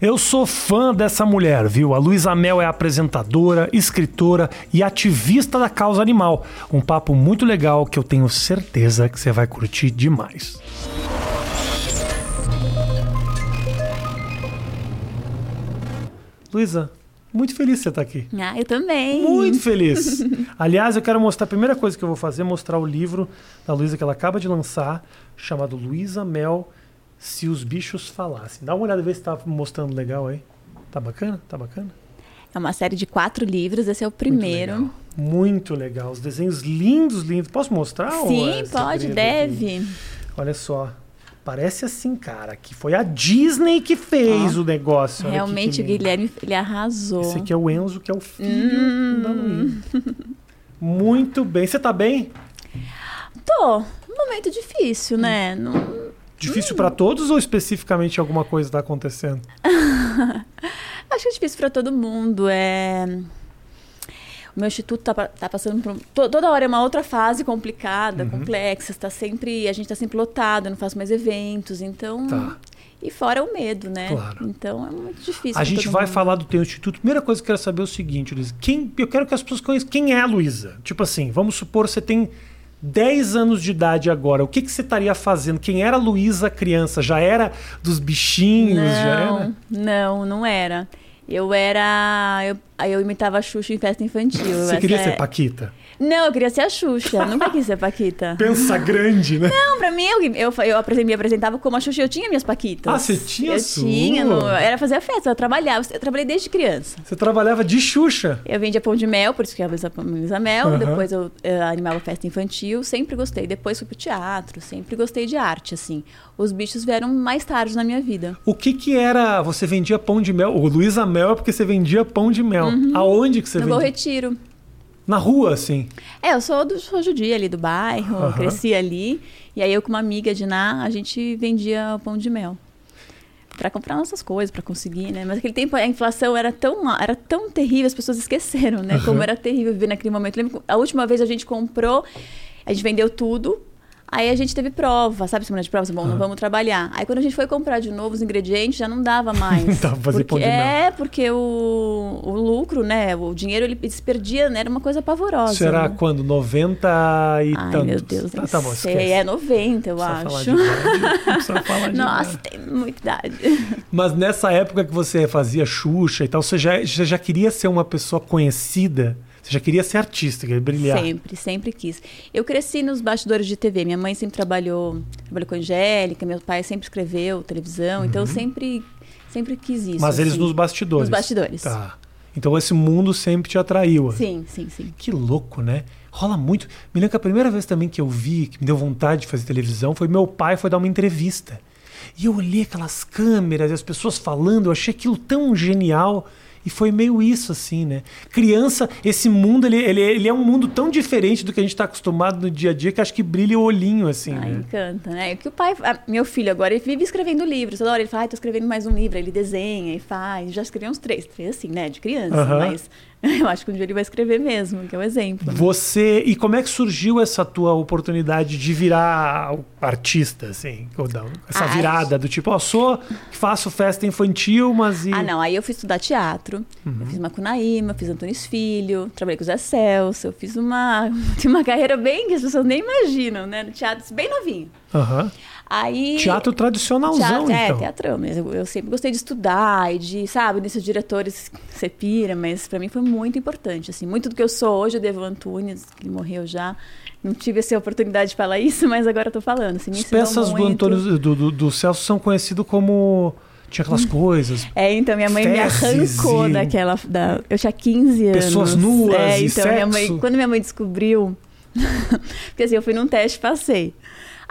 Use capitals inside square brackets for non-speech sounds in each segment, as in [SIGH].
Eu sou fã dessa mulher, viu? A Luísa Mel é apresentadora, escritora e ativista da causa animal. Um papo muito legal que eu tenho certeza que você vai curtir demais. Luísa, muito feliz que você estar aqui. Ah, eu também. Muito feliz. [LAUGHS] Aliás, eu quero mostrar, a primeira coisa que eu vou fazer é mostrar o livro da Luísa que ela acaba de lançar, chamado Luísa Mel, Se os Bichos Falassem. Dá uma olhada, ver se tá mostrando legal aí. Tá bacana? Tá bacana? É uma série de quatro livros, esse é o primeiro. Muito legal. Muito legal. Os desenhos lindos, lindos. Posso mostrar? Sim, é pode, deve. Aqui? Olha só. Parece assim, cara, que foi a Disney que fez oh, o negócio. Olha realmente, o Guilherme, ele arrasou. Esse aqui é o Enzo, que é o filho hum. da Luísa. Muito bem. Você tá bem? Tô. Um momento difícil, né? Não... Difícil hum. para todos ou especificamente alguma coisa está acontecendo? [LAUGHS] Acho que é difícil para todo mundo. É... O meu instituto está tá passando por. Toda hora é uma outra fase complicada, uhum. complexa. Está sempre. A gente está sempre lotado, não faço mais eventos. Então. Tá. E fora o medo, né? Claro. Então é muito difícil. A gente vai mundo. falar do teu instituto. Primeira coisa que eu quero saber é o seguinte, Luísa. Quem, eu quero que as pessoas conheçam quem é a Luísa. Tipo assim, vamos supor você tem 10 anos de idade agora. O que, que você estaria fazendo? Quem era Luísa criança? Já era dos bichinhos? Não, já era? Não, não era. Eu era. Eu, eu imitava a Xuxa em festa infantil. Você queria é... ser Paquita? Não, eu queria ser a Xuxa. Nunca quis ser Paquita. [LAUGHS] Pensa grande, né? Não, pra mim, eu, eu, eu me apresentava como a Xuxa. Eu tinha minhas Paquitas. Ah, você tinha Eu sua? tinha. No, era fazer a festa. Eu trabalhava. Eu trabalhei desde criança. Você trabalhava de Xuxa? Eu vendia pão de mel, por isso que eu a Mel. Uhum. Depois eu, eu animava festa infantil. Sempre gostei. Depois fui pro teatro. Sempre gostei de arte, assim. Os bichos vieram mais tarde na minha vida. O que que era... Você vendia pão de mel? O Luísa Mel é porque você vendia pão de mel. Uhum. Aonde que você no vendia? No Bom Retiro. Na rua, assim? É, eu sou do sou judia ali do bairro, uhum. cresci ali. E aí eu com uma amiga de Ná, a gente vendia pão de mel. para comprar nossas coisas, para conseguir, né? Mas naquele tempo a inflação era tão, era tão terrível, as pessoas esqueceram, né? Uhum. Como era terrível viver naquele momento. lembro, a última vez a gente comprou, a gente vendeu tudo, Aí a gente teve prova, sabe semana de prova? Bom, não vamos trabalhar. Aí quando a gente foi comprar de novo os ingredientes, já não dava mais. [LAUGHS] não dava fazer porque, pão de mel. É, porque o, o lucro, né? O dinheiro ele se perdia, né? Era uma coisa pavorosa. Será né? quando? 90 e Ai, tantos? meu Deus, tá, tá bom, sei. Esquece. É 90, eu não acho. Falar [LAUGHS] falar de Nossa, tem muita idade. [LAUGHS] Mas nessa época que você fazia Xuxa e tal, você já, você já queria ser uma pessoa conhecida? Você já queria ser artista, queria brilhar? Sempre, sempre quis. Eu cresci nos bastidores de TV. Minha mãe sempre trabalhou, trabalhou com Angélica, meu pai sempre escreveu televisão, então uhum. então eu sempre, sempre quis isso. Mas eles assim. nos bastidores? Nos bastidores. Tá. Então esse mundo sempre te atraiu. Sim, sim, sim. Que louco, né? Rola muito. Me lembro que a primeira vez também que eu vi, que me deu vontade de fazer televisão, foi meu pai foi dar uma entrevista. E eu olhei aquelas câmeras e as pessoas falando, eu achei aquilo tão genial. E foi meio isso, assim, né? Criança, esse mundo, ele, ele, ele é um mundo tão diferente do que a gente está acostumado no dia a dia que acho que brilha o olhinho, assim. Ah, né? encanta, né? Que o pai, meu filho agora, ele vive escrevendo livros. Toda hora ele fala, ah, tô escrevendo mais um livro. Ele desenha e faz. Já escreveu uns três, três assim, né? De criança, mas [LAUGHS] eu acho que um dia ele vai escrever mesmo, que é o um exemplo. Né? Você. E como é que surgiu essa tua oportunidade de virar artista, assim? Essa virada do tipo, ó, oh, sou, faço festa infantil, mas. E... Ah, não. Aí eu fui estudar teatro. Uhum. Eu fiz Macunaíma, fiz Antunes Filho, trabalhei com o Zé Celso. Eu fiz uma, [LAUGHS] uma carreira bem que as pessoas nem imaginam, né? No teatro, bem novinho. Aham. Uhum. Aí, Teatro tradicionalzão, teatro, é, então. É, teatrão mesmo. Eu sempre gostei de estudar e de, sabe, desses diretores você pira, mas para mim foi muito importante, assim. Muito do que eu sou hoje eu devo Antunes, que morreu já. Não tive essa oportunidade de falar isso, mas agora eu tô falando. Assim, As peças do Antônio, do, do, do Celso são conhecidas como tinha aquelas [LAUGHS] coisas. É, então minha mãe me arrancou e... daquela. Da, eu tinha 15 anos. Pessoas nuas. É, então sexo. minha mãe. Quando minha mãe descobriu. [LAUGHS] porque assim, eu fui num teste passei.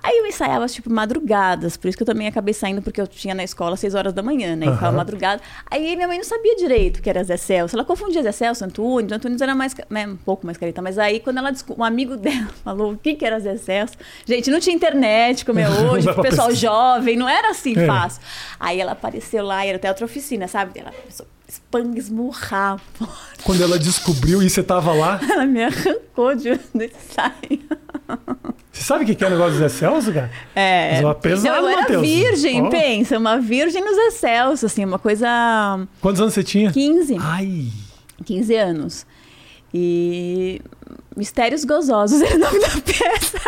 Aí eu ensaiava, tipo, madrugadas. Por isso que eu também acabei saindo, porque eu tinha na escola às 6 horas da manhã, né? E ficava madrugada. Aí minha mãe não sabia direito que era Zé Celso. Ela confundia Zé Celso, Antunes. Antunes era mais, né, um pouco mais careta. Mas aí, quando ela um amigo dela [LAUGHS] falou o que, que era Zé Celso. Gente, não tinha internet como é [LAUGHS] hoje, o pessoal jovem. Não era assim é. fácil. Aí ela apareceu lá, e era até outra oficina, sabe? Ela começou spang esmurrar. Quando ela descobriu e você tava lá? [LAUGHS] Ela me arrancou de, ensaio. Você sabe o que é o negócio do Zé Celso, cara? É. Mas uma pesada, Não, eu era Matheus. virgem, Ó. pensa, uma virgem nos excels, assim, uma coisa Quantos anos você tinha? 15, Ai, 15 anos. E Mistérios Gozosos [LAUGHS] era o nome da peça.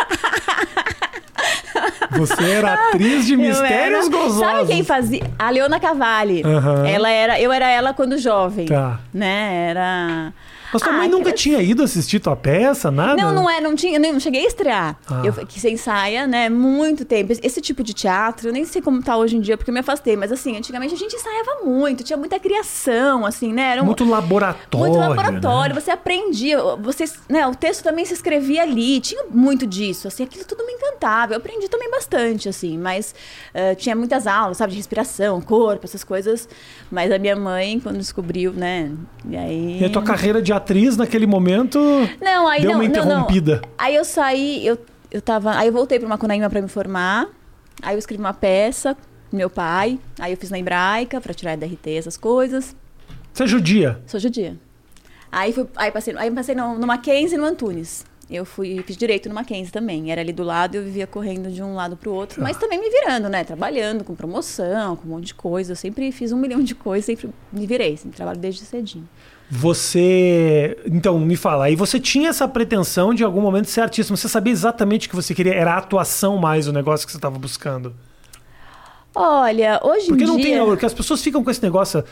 você era atriz de Mistérios era- Gozosos. Sabe quem fazia? A Leona Cavalli. Aham. Ela era, eu era ela quando jovem. Tá. Né? Era Mas tua Ah, mãe nunca tinha ido assistir tua peça, nada? Não, não é, não tinha, não cheguei a estrear. Ah. Eu que você ensaia, né, muito tempo. Esse tipo de teatro, eu nem sei como tá hoje em dia, porque eu me afastei, mas assim, antigamente a gente ensaiava muito, tinha muita criação, assim, né? Um, Muito laboratório. muito laboratório, né? você aprendia, você, né, o texto também se escrevia ali, tinha muito disso, assim, aquilo tudo me encantava. Eu aprendi também bastante, assim, mas eh, tinha muitas aulas, sabe, de respiração, corpo, essas coisas. Mas a minha mãe, quando descobriu, né, e aí... E a tua carreira de atriz naquele momento Não, aí deu não, uma não, não. interrompida. Aí eu saí, eu, eu tava. Aí eu voltei pra Macunaíma pra me formar. Aí eu escrevi uma peça meu pai. Aí eu fiz na hebraica pra tirar DRT, essas coisas. Você é judia. Sou judia. Aí, fui, aí passei, aí passei no, no Mackenzie e no Antunes. Eu fui, fiz direito no Mackenzie também. Era ali do lado e eu vivia correndo de um lado pro outro, mas também me virando, né? Trabalhando, com promoção, com um monte de coisa. Eu sempre fiz um milhão de coisas, sempre me virei. Sempre trabalho desde cedinho. Você. Então, me fala, aí você tinha essa pretensão de em algum momento ser artista, você sabia exatamente o que você queria? Era a atuação mais o negócio que você estava buscando. Olha, hoje Porque em não dia... tem. Porque as pessoas ficam com esse negócio.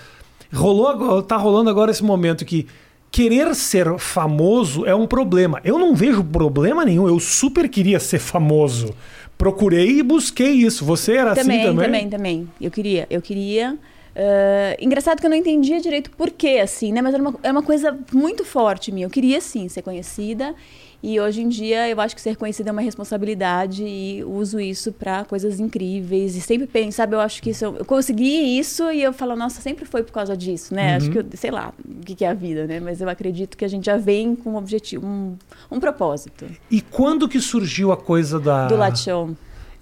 Rolou, agora- tá rolando agora esse momento que querer ser famoso é um problema. Eu não vejo problema nenhum. Eu super queria ser famoso. Procurei e busquei isso. Você era Também, assim também? também, também. Eu queria, eu queria. Ah, engraçado que eu não entendia direito por quê, assim, né? Mas era uma, era uma coisa muito forte minha. Eu queria, sim, ser conhecida. E hoje em dia eu acho que ser conhecida é uma responsabilidade e uso isso pra coisas incríveis. E sempre penso, sabe? Eu acho que isso, eu consegui isso e eu falo, nossa, sempre foi por causa disso, né? Acho que, eu, sei lá, o que que é a vida, né? Mas eu acredito que a gente já vem com um objetivo, um, um propósito. E quando que surgiu a coisa da. Do Latte Show.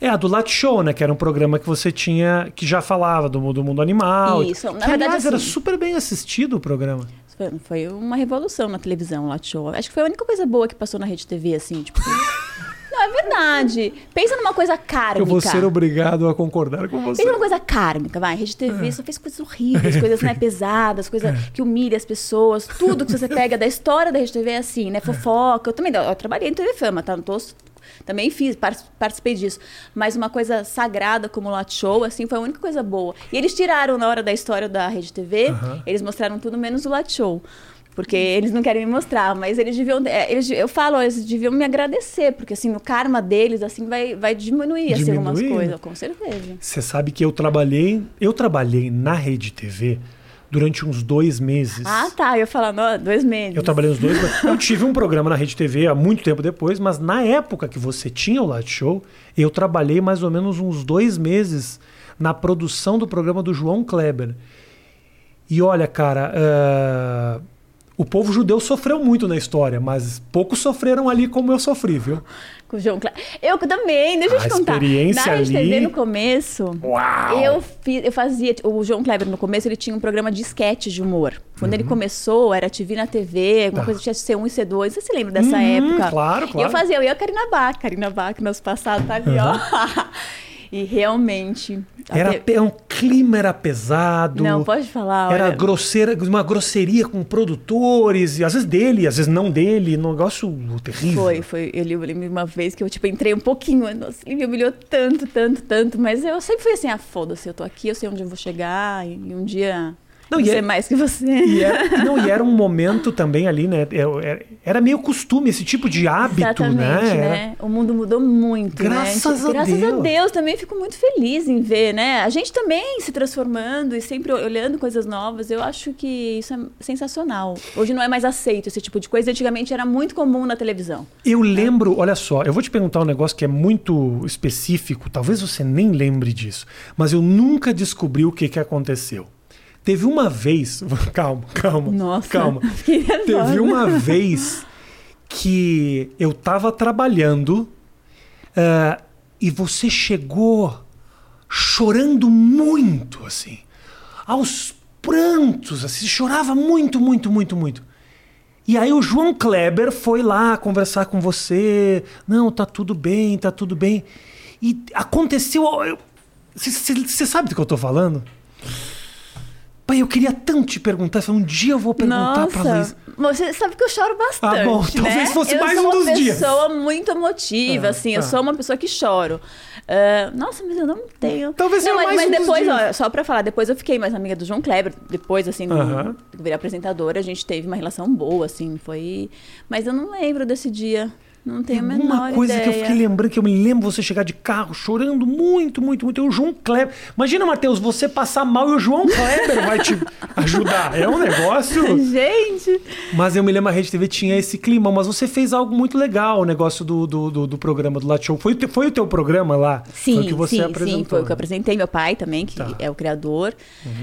É, a do Show, né? Que era um programa que você tinha, que já falava do, do mundo animal. Isso, na que, verdade, aliás, era assim- super bem assistido o programa. Foi, uma revolução na televisão, o Show. Acho que foi a única coisa boa que passou na Rede TV, assim, tipo. [LAUGHS] Não, é verdade. Pensa numa coisa kármica. Eu vou ser obrigado a concordar com você. Pensa numa coisa kármica, vai. Rede TV só fez coisas horríveis, coisas né, pesadas, coisas que humilham as pessoas. Tudo que você [LAUGHS] pega da história da Rede TV é assim, né? Fofoca. Eu também eu trabalhei em TV Fama, tá? Não tô, também fiz, par- participei disso. Mas uma coisa sagrada como o Lot Show, assim, foi a única coisa boa. E eles tiraram, na hora da história da Rede TV, Aham. eles mostraram tudo menos o Lot Show. Porque eles não querem me mostrar, mas eles deviam. é, Eles, eu falo, eles deviam me agradecer, porque assim, o karma deles assim vai, vai diminuir assim, algumas Diminuir, coisas, com certeza. Você sabe que eu trabalhei, eu trabalhei na Rede TV durante uns dois meses. Ah, tá. Eu não, dois meses. Eu trabalhei uns dois. meses. eu tive um programa na Rede TV há muito tempo depois, mas na época que você tinha o Light Show, eu trabalhei mais ou menos uns dois meses na produção do programa do João Kleber. E olha, cara, ah, o povo judeu sofreu muito na história, mas poucos sofreram ali como eu sofri, viu? Com o João Kleber. Eu também, deixa eu te contar. experiência Na Rede ali- TV, no começo, Uau! eu, fiz, eu fazia. O João Kleber, no começo, ele tinha um programa de sketch de humor. Quando Uhum. ele começou, era TV na TV, alguma Tá. coisa tinha C1 e C2. Você se lembra dessa Uhum, época? claro, E claro. eu fazia, eu e a Karina Bach. Karina Bach, nosso passado tá ali, ó. [LAUGHS] e realmente. Era te- pe- um clima era pesado. Não, pode falar. Era olha. grosseira, uma grosseria com produtores, e às vezes dele, às vezes não dele, um negócio terrível. Foi, foi. Eu lembro uma vez que eu, tipo, entrei um pouquinho. Nossa, ele me humilhou tanto, tanto, tanto. Mas eu sempre fui assim, ah, foda-se, eu tô aqui, eu sei onde eu vou chegar. E um dia Não, e ser é- mais que você. E era, não, e era um momento também ali, né? é- é- Era meio costume, esse tipo de hábito, Exatamente, né? né? O mundo mudou muito, Graças né? a Graças Deus. a Deus, também fico muito feliz em ver, né? A gente também se transformando e sempre olhando coisas novas. Eu acho que isso é sensacional. Hoje não é mais aceito esse tipo de coisa. Antigamente era muito comum na televisão. Eu lembro, olha só, eu vou te perguntar um negócio que é muito específico, talvez você nem lembre disso, mas eu nunca descobri o que, que aconteceu. Teve uma vez, [LAUGHS] calma, calma, Nossa. calma. [LAUGHS] Teve uma vez que eu tava trabalhando ah, e você chegou chorando muito, assim, aos prantos, assim, chorava muito, muito, muito, muito. E aí o João Kleber foi lá conversar com você. Não, tá tudo bem, tá tudo bem. E aconteceu. Você sabe do que eu tô falando? Pai, eu queria tanto te perguntar. Um dia eu vou perguntar Nossa, pra Luiz. Você sabe que eu choro bastante. Ah, bom, né? talvez fosse eu mais sou um dos uma dias. pessoa muito emotiva, Ah, assim. Eu tá. sou uma pessoa que choro. Ah, nossa, mas eu não tenho. Talvez não, mas, mais mas um depois, ó, só pra falar, depois eu fiquei mais amiga do João Kleber. Depois, assim, eu virei apresentadora, a gente teve uma relação boa, assim. Foi. Mas eu não lembro desse dia. Não tenho a menor Uma coisa ideia. que eu fiquei lembrando, que eu me lembro você chegar de carro chorando muito, muito, muito. E o João Kleber. Imagina, Matheus, você passar mal e o João Kleber vai te [LAUGHS] ajudar. É um negócio. Gente! Mas eu me lembro, a Rede TV tinha esse clima, mas você fez algo muito legal, o negócio do, do, do, do programa do Latte Show. Foi, o teu- foi o teu programa lá? Sim, foi o que você sim, apresentou. sim, foi o que eu apresentei. Meu pai também, que Tá. Uhum. é o criador.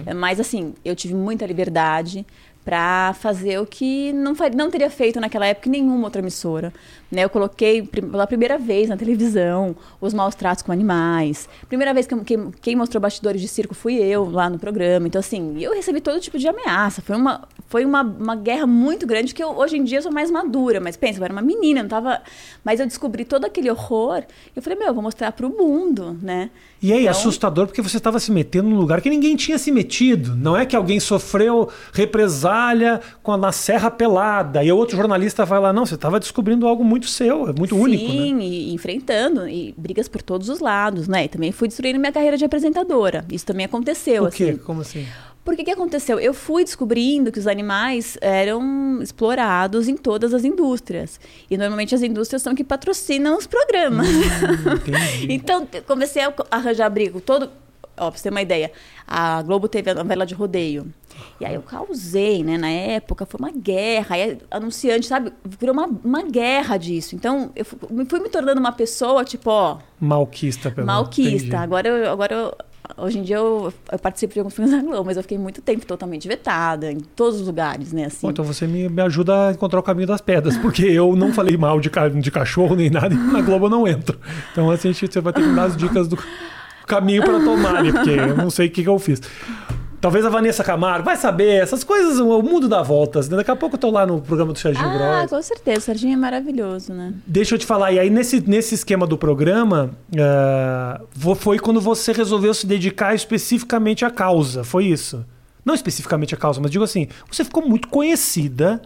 É, Mas assim, eu tive muita liberdade para fazer o que não, não teria feito naquela época em nenhuma outra emissora. Né? Eu coloquei pela primeira vez na televisão os maus tratos com animais. Primeira vez que, que- quem mostrou bastidores de circo fui eu lá no programa. Então assim, eu recebi todo tipo de ameaça. Foi uma, foi uma, uma guerra muito grande que eu, hoje em dia eu sou mais madura. Mas pensa, eu era uma menina, não tava... Mas eu descobri todo aquele horror. E eu falei, meu, eu vou mostrar pro mundo, né? E aí, Então- assustador, porque você estava se metendo num lugar que ninguém tinha se metido. Não é que alguém sofreu represália com a, na Serra Pelada e outro jornalista vai lá. Não, você estava descobrindo algo muito seu, é muito único, né? Sim, e enfrentando, e brigas por todos os lados, né? E também fui destruindo minha carreira de apresentadora. Isso também aconteceu, O quê? assim. Como assim? Por que que aconteceu? Eu fui descobrindo que os animais eram explorados em todas as indústrias. E normalmente as indústrias são que patrocinam os programas. Hum, [LAUGHS] então, comecei a arranjar briga. Todo. Ó, pra você ter uma ideia, a Globo teve a novela de rodeio. E aí eu causei, né? Na época, foi uma guerra. Aí anunciante, sabe? Virou uma, uma guerra disso. Então, eu fu- me- fui me tornando uma pessoa, tipo, ó, Malquista, pelo malquista. entendi. Agora, eu, agora eu- hoje em dia eu, eu participo de alguns filmes da Globo, mas eu fiquei muito tempo totalmente vetada, em todos os lugares, né? Assim. Bom, então você me, me ajuda a encontrar o caminho das pedras, porque eu não falei mal de, ca- de cachorro nem nada e na Globo eu não entro. Então assim, você vai ter que dar as dicas do caminho para tomar ali, porque eu não sei o que, que eu fiz. Talvez a Vanessa Camargo, vai saber, essas coisas, o mundo dá voltas. né? Daqui a pouco eu tô lá no programa do Serginho Ah, Gross. com certeza. O Serginho é maravilhoso, né? Deixa eu te falar, e aí nesse, nesse esquema do programa, ah, vo- foi quando você resolveu se dedicar especificamente à causa, foi isso? Não especificamente à causa, mas digo assim, você ficou muito conhecida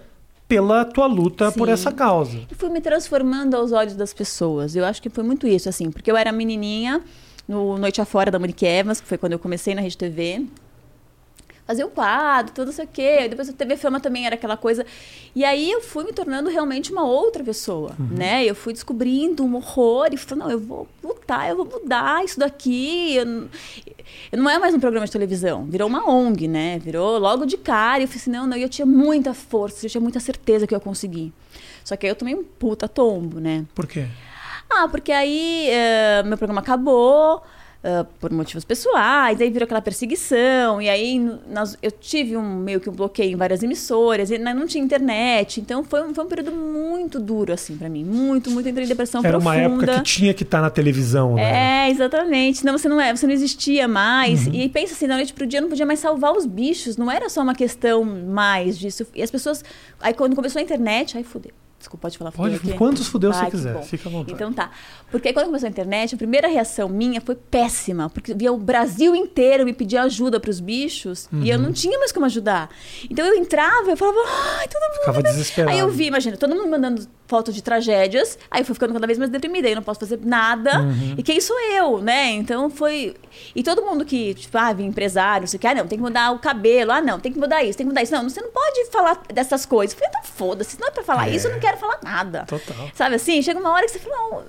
pela tua luta por Sim. essa causa. E fui me transformando aos olhos das pessoas. Eu acho que foi muito isso, assim, porque eu era menininha no Noite Afora da Monique Evans, que foi quando eu comecei na Rede TV. Fazia o quadro, tudo isso aqui. Depois a TV Fama também era aquela coisa. E aí eu fui me tornando realmente uma outra pessoa, né? Eu fui descobrindo um horror e falei, não, eu vou lutar, eu vou mudar isso daqui. Eu, não- eu não é mais um programa de televisão, virou uma ONG, né? Virou logo de cara. E eu falei assim, não, não, e eu tinha muita força, eu tinha muita certeza que eu ia conseguir. Só que aí eu tomei um puta tombo, né? Por quê? Ah, porque aí eh, meu programa acabou eh, por motivos pessoais, aí virou aquela perseguição, e aí nós- eu tive um meio que um bloqueio em várias emissoras, e não não tinha internet, então foi um, foi um período muito duro, assim, pra mim. Muito, muito, entrei em depressão Era uma profunda. época que tinha que estar na televisão, né? É, exatamente. Não, você não é, você não existia mais. Uhum. E pensa assim, da noite pro dia eu não podia mais salvar os bichos. Não era só uma questão mais disso. E as pessoas. Aí quando começou a internet, aí fudeu. Desculpa, pode falar Pode, aqui? quantos fudeu você que quiser, bom. fica à vontade. Então tá. Porque aí quando começou a internet, a primeira reação minha foi péssima. Porque via o Brasil inteiro me pedir ajuda pros bichos e eu Uhum. não tinha mais como ajudar. Então eu entrava, eu falava, ai, todo mundo. Ficava desesperado. Aí eu vi, imagina, todo mundo mandando fotos de tragédias, aí eu fui ficando cada vez mais deprimida, aí eu não posso fazer nada, Uhum. e quem sou eu, né? Então foi. E todo mundo que, tipo, ah, vinha empresário, não sei o que, ah, não, tem que mudar o cabelo, ah, não, tem que mudar isso, tem que mudar isso. Não, você não pode falar dessas coisas. Eu falei, então foda-se, se não é pra falar É. isso, eu não quero falar nada. Total. Sabe assim? Chega uma hora que você fala, não.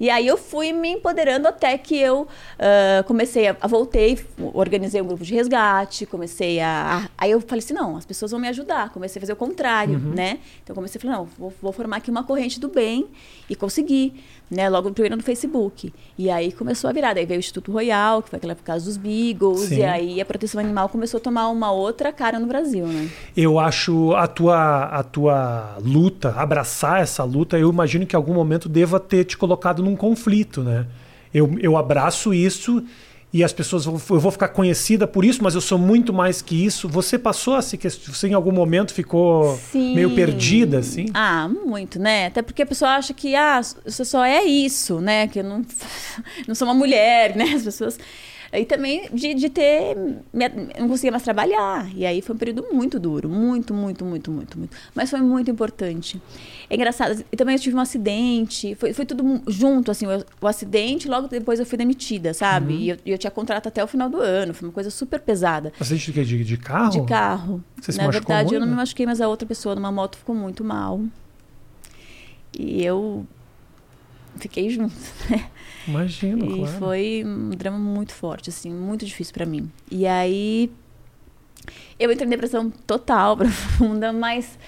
E aí eu fui me empoderando até que eu ah, comecei a, a voltei, organizei um grupo de resgate, comecei a, a- Aí eu falei assim, não, as pessoas vão me ajudar. Comecei a fazer o contrário, né? Então eu comecei a falar, não, vou, vou formar aqui uma corrente do bem e consegui. Né, logo primeiro no Facebook. E aí começou a virar. Daí veio o Instituto Royal, que foi aquela por causa dos Beagles. Sim. E aí a proteção animal começou a tomar uma outra cara no Brasil, né? Eu acho a tua, a tua luta, abraçar essa luta, eu imagino que em algum momento deva ter te colocado num conflito, né? Eu, eu abraço isso e as pessoas vão, eu vou ficar conhecida por isso, mas eu sou muito mais que isso. Você passou a se você em algum momento ficou Sim. meio perdida assim? Ah, muito, né? Até porque a pessoa acha que ah, você só é isso, né? Que eu não, [LAUGHS] não sou uma mulher, né? As pessoas e também de, de ter. Não conseguia mais trabalhar. E aí foi um período muito duro. Muito, muito, muito, muito, muito. Mas foi muito importante. É engraçado. E também eu tive um acidente. Foi, foi tudo junto, assim. O, o acidente, logo depois eu fui demitida, sabe? Uhum. E eu, eu, tinha contrato até o final do ano. Foi uma coisa super pesada. Acidente de, de, de carro? De carro. Você se Na verdade, muito? eu não me machuquei, mas a outra pessoa numa moto ficou muito mal. E eu fiquei junto, [LAUGHS] né? Imagino, e claro. foi um drama muito forte, assim, muito difícil para mim. E aí eu entrei em depressão total, [LAUGHS] profunda, mas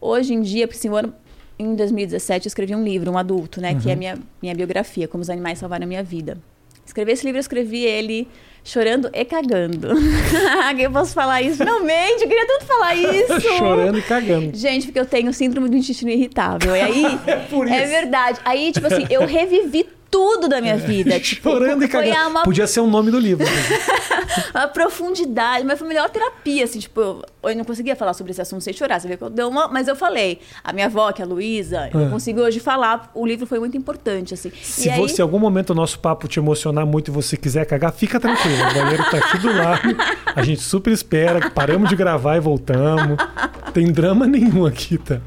hoje em dia, porque assim, ano, em 2017 eu escrevi um livro, um adulto, né, uhum. que é a minha, minha biografia, Como os Animais Salvaram a Minha Vida. Escrevi esse livro, eu escrevi ele chorando e cagando. [LAUGHS] eu posso falar isso? Finalmente, eu queria tanto falar isso. [LAUGHS] chorando e cagando. Gente, porque eu tenho síndrome do intestino irritável. E aí, [LAUGHS] é, é verdade. Aí, tipo assim, eu revivi tudo da minha vida. [LAUGHS] Tipo, Chorando e cagando. Uma... Podia ser o nome do livro. [LAUGHS] a profundidade, mas foi a melhor terapia, assim, tipo, eu, eu, não conseguia falar sobre esse assunto sem chorar, você vê que eu dei uma, mas eu falei. A minha avó, que é a Luísa, eu ah. consigo hoje falar, o livro foi muito importante, assim. Se e você, aí... algum momento o nosso papo te emocionar muito e você quiser cagar, fica tranquilo, o banheiro tá aqui do lado, a gente super espera, paramos de gravar e voltamos. Tem drama nenhum aqui, tá?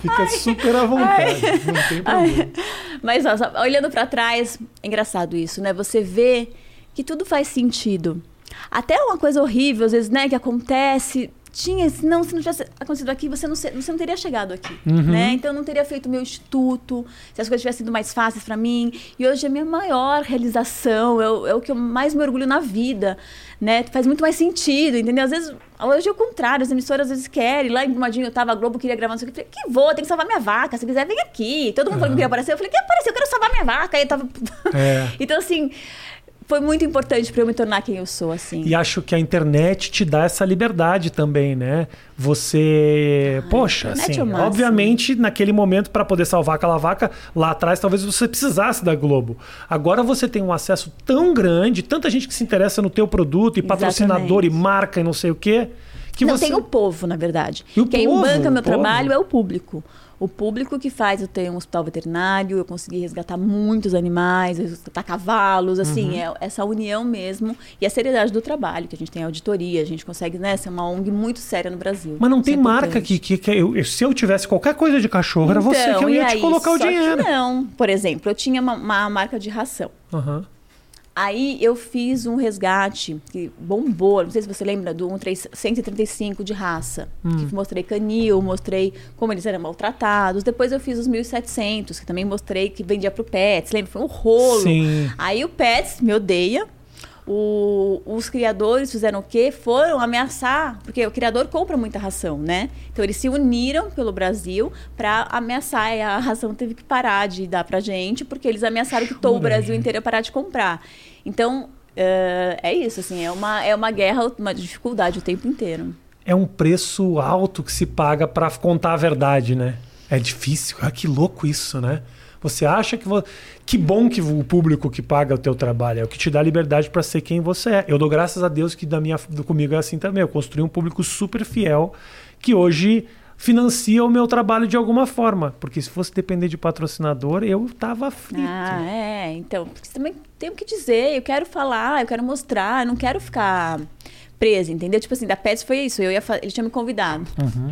Fica ai, super à vontade, ai, não tem problema. Ai. Mas, ó, olhando para trás, é engraçado isso, né? Você vê que tudo faz sentido. Até uma coisa horrível, às vezes, né, que acontece, tinha, não, se não tivesse acontecido aqui, você não, você não teria chegado aqui, uhum. né? Então eu não teria feito meu instituto, se as coisas tivessem sido mais fáceis para mim. E hoje é a minha maior realização, é, é, o que eu mais me orgulho na vida, né? Faz muito mais sentido, entendeu? Às vezes, hoje é o contrário, as emissoras às vezes querem. Lá em Brumadinho eu tava, a Globo queria gravar, não sei o que. Eu falei, que vou, tem que salvar minha vaca, se quiser vem aqui. Todo mundo uhum. falou que queria aparecer, eu falei, que aparecer, eu quero salvar minha vaca. Aí eu tava... É. [LAUGHS] então assim foi muito importante para eu me tornar quem eu sou, assim. E acho que a internet te dá essa liberdade também, né? Você, ah, poxa, assim, é obviamente naquele momento para poder salvar aquela vaca lá atrás, talvez você precisasse da Globo. Agora você tem um acesso tão grande, tanta gente que se interessa no teu produto e patrocinador e marca e não sei o quê. Que não você... tem o povo, na verdade. Quem povo, banca meu trabalho é o público o público que faz, eu tenho um hospital veterinário, eu consegui resgatar muitos animais, resgatar cavalos, assim, uhum. é essa união mesmo e a seriedade do trabalho, que a gente tem auditoria, a gente consegue, né, ser uma ONG muito séria no Brasil. Mas não tem é marca que, que, que eu, se eu tivesse qualquer coisa de cachorro, então, era você que eu ia aí, te colocar o dinheiro. não, por exemplo, eu tinha uma, uma marca de ração. Uhum. Aí eu fiz um resgate que bombou, não sei se você lembra, do 135 de raça. Hum. Que mostrei canil, mostrei como eles eram maltratados. Depois eu fiz os 1700, que também mostrei que vendia pro Pets. Lembra? Foi um rolo. Sim. Aí o Pets me odeia. O, os criadores fizeram o quê? Foram ameaçar, porque o criador compra muita ração, né? Então eles se uniram pelo Brasil para ameaçar e a ração teve que parar de dar pra gente, porque eles ameaçaram que todo o Brasil inteiro ia parar de comprar. Então, uh, é isso, assim, é uma, é uma guerra, uma dificuldade o tempo inteiro. É um preço alto que se paga para contar a verdade, né? É difícil. Ah, que louco isso, né? Você acha que. Vo... Que bom que o público que paga o teu trabalho é o que te dá liberdade para ser quem você é. Eu dou graças a Deus que da minha, comigo é assim também. Eu construí um público super fiel que hoje financia o meu trabalho de alguma forma. Porque se fosse depender de patrocinador, eu tava frito. Ah, é. Então, porque também tenho que dizer, eu quero falar, eu quero mostrar, eu não quero ficar presa, entendeu? Tipo assim, da Pets foi isso. Eu ia ele tinha me convidado. Uhum.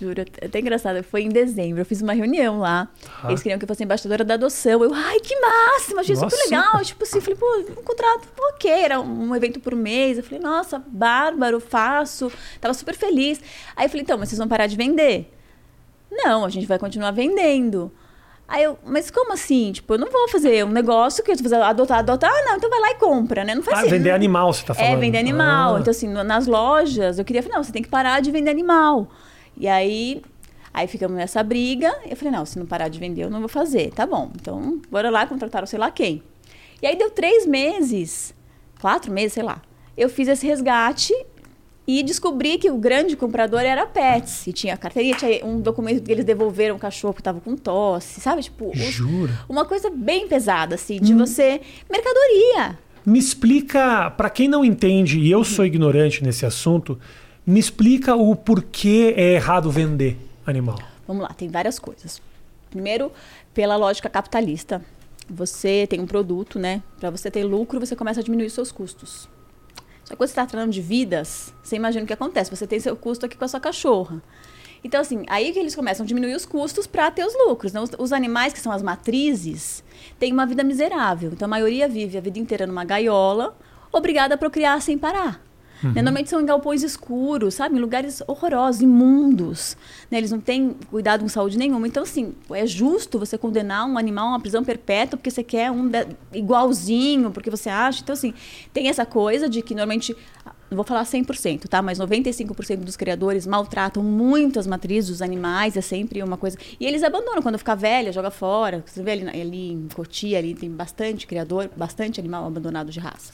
Juro, é até engraçado. Foi em dezembro, eu fiz uma reunião lá. Ah. Eles queriam que eu fosse embaixadora da adoção. Eu, ai, que máximo, achei nossa. super legal. Tipo assim, falei, pô, um contrato, ok, era um evento por mês. Eu falei, nossa, bárbaro, faço. Tava super feliz. Aí eu falei, então, mas vocês vão parar de vender? Não, a gente vai continuar vendendo. Aí eu, mas como assim? Tipo, eu não vou fazer um negócio que eu vou fazer adotar, adotar. Ah, não, então vai lá e compra, né? Não faz ah, assim. vender animal, você tá falando. É, vender animal. Ah. Então, assim, nas lojas, eu queria falar, não, você tem que parar de vender animal. E aí, aí ficamos nessa briga. Eu falei, não, se não parar de vender, eu não vou fazer. Tá bom, então bora lá, contrataram sei lá quem. E aí deu três meses, quatro meses, sei lá. Eu fiz esse resgate e descobri que o grande comprador era a Pets. E tinha carteirinha, tinha um documento que eles devolveram o cachorro que estava com tosse, sabe? Tipo, Jura? uma coisa bem pesada, assim, de hum. você. Mercadoria. Me explica, para quem não entende, e eu sou ignorante nesse assunto, me explica o porquê é errado vender animal. Vamos lá, tem várias coisas. Primeiro, pela lógica capitalista. Você tem um produto, né? Para você ter lucro, você começa a diminuir seus custos. Só que quando você está tratando de vidas, você imagina o que acontece. Você tem seu custo aqui com a sua cachorra. Então, assim, aí que eles começam a diminuir os custos para ter os lucros. Né? Os, os, animais que são as matrizes têm uma vida miserável. Então, a maioria vive a vida inteira numa gaiola, obrigada a procriar sem parar. Uhum. Né? Normalmente são em galpões escuros, sabe? Em lugares horrorosos, imundos. Né? Eles não têm cuidado com saúde nenhuma. Então, assim, é justo você condenar um animal a uma prisão perpétua porque você quer um igualzinho, porque você acha. Então, assim, tem essa coisa de que normalmente vou falar 100%, tá? Mas 95% dos criadores maltratam muito as matrizes dos animais, é sempre uma coisa. E eles abandonam quando fica velha, joga fora. Você vê ali, ali em Cotia, ali tem bastante criador, bastante animal abandonado de raça.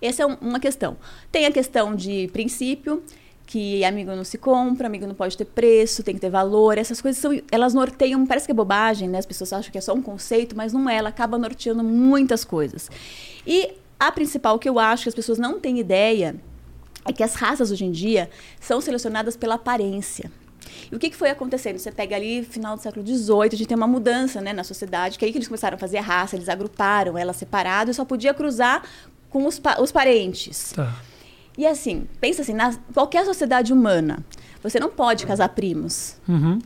Essa é um, uma questão. Tem a questão de princípio, que amigo não se compra, amigo não pode ter preço, tem que ter valor. Essas coisas são, elas norteiam, parece que é bobagem, né? As pessoas acham que é só um conceito, mas não é, ela acaba norteando muitas coisas. E a principal que eu acho que as pessoas não têm ideia é que as raças hoje em dia são selecionadas pela aparência. E o que, que foi acontecendo? Você pega ali, final do século XVIII, a gente tem uma mudança né, na sociedade, que aí que eles começaram a fazer a raça, eles agruparam ela separada e só podia cruzar com os, pa os parentes. Tá. E assim, pensa assim, na qualquer sociedade humana, você não pode casar primos. Uhum.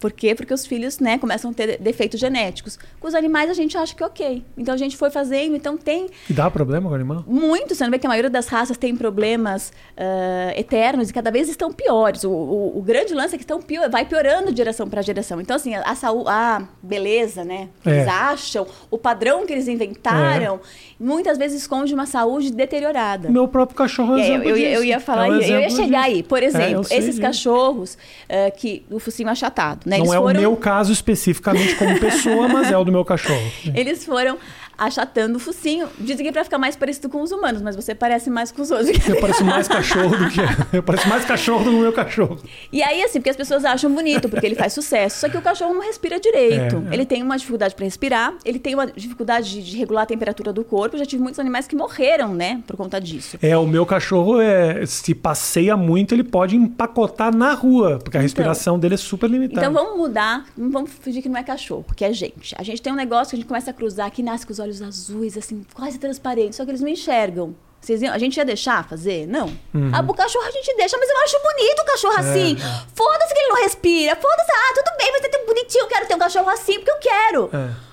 Por quê? Porque os filhos, né, começam a ter defeitos genéticos. Com os animais a gente acha que é ok. Então a gente foi fazendo, então tem. E dá problema com o animal? Muito. Você não vê que a maioria das raças tem problemas uh, eternos e cada vez estão piores. O, o, o grande lance é que estão pior, vai piorando de geração para geração. Então, assim, a, saúde, a beleza, né? Que é. Eles acham, o padrão que eles inventaram, é. muitas vezes esconde uma saúde deteriorada. Meu próprio cachorro é, é eu, eu, eu, ia falar, é um eu ia chegar disso. aí. Por é, exemplo, esses cachorros uh, que o focinho achatado né? Não é foram... o meu caso especificamente como pessoa, mas é o do meu cachorro. Eles foram achatando o focinho. Dizem que é pra ficar mais parecido com os humanos, mas você parece mais com os outros. Eu pareço mais cachorro do que. Eu pareço mais cachorro do que o meu cachorro. E aí, assim, porque as pessoas acham bonito, porque ele faz sucesso. Só que o cachorro não respira direito. É. Ele tem uma dificuldade para respirar, ele tem uma dificuldade de, de, regular a temperatura do corpo. Eu já tive muitos animais que morreram, né, por conta disso. É, o meu cachorro, é, se passeia muito, ele pode empacotar na rua, porque a então, respiração dele é super limitada. Então vamos mudar, vamos fingir que não é cachorro, que é gente. A gente tem um negócio que a gente começa a cruzar, que nasce com os olhos olhos azuis, assim, quase transparentes, só que eles não enxergam. Vocês iam, a gente ia deixar fazer? Não. Uhum. Ah, o cachorro a gente deixa, mas eu acho bonito o cachorro é. assim. Foda-se que ele não respira. Foda-se, ah, tudo bem, mas é tão bonitinho, eu quero ter um cachorro assim porque eu quero. É.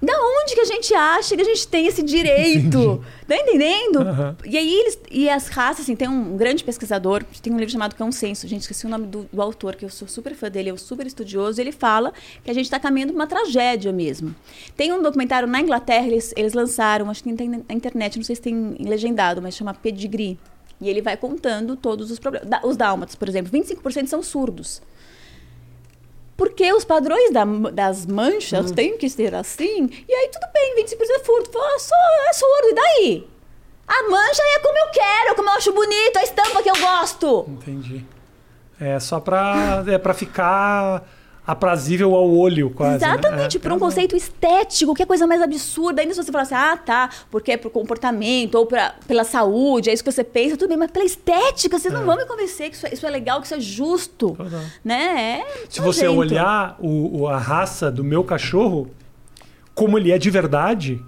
Da onde que a gente acha que a gente tem esse direito? Tá entendendo? Uhum. E aí eles. E as raças, assim, tem um grande pesquisador, tem um livro chamado Cão Senso, gente, esqueci o nome do, do, autor, que eu sou super fã dele, é super estudioso, ele fala que a gente está caminhando uma tragédia mesmo. Tem um documentário na Inglaterra, eles, eles lançaram, acho que tem na internet, não sei se tem legendado, mas chama Pedigree. E ele vai contando todos os problemas. Os dálmatas, por exemplo, 25% são surdos. Porque os padrões da, das manchas hum. têm que ser assim. E aí tudo bem, 25% é furto. Fala, só é surdo, e daí? A mancha é como eu quero, como eu acho bonito, a estampa que eu gosto. Entendi. É só pra, é pra ficar aprazível ao olho, quase. Né? Exatamente, né? por um conceito estético, que é coisa mais absurda. Ainda se você falar assim, ah, tá, porque é pro comportamento ou pra, pela saúde, é isso que você pensa, tudo bem, mas pela estética, vocês é. não vão me convencer que isso é, isso é legal, que isso é justo. Né? É se você olhar o, a raça do meu cachorro, como ele é de verdade,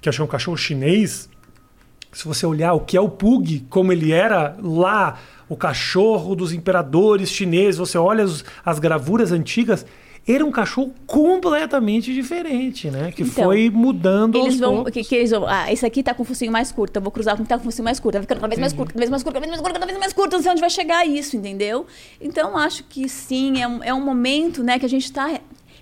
que eu achei um cachorro chinês, se você olhar o que é o Pug, como ele era lá o cachorro dos imperadores chineses, você olha as, as gravuras antigas, era um cachorro completamente diferente, né? Que então, foi mudando eles vão, que, que, eles vão, ah, esse aqui tá com o focinho mais curto, eu vou cruzar com o que tá com o focinho mais curto, vai ficando cada vez mais curto, cada vez mais curto, cada vez mais curto, cada vez mais curto, não sei onde vai chegar isso, entendeu? Então, acho que sim, é um, é um momento, né, que a gente está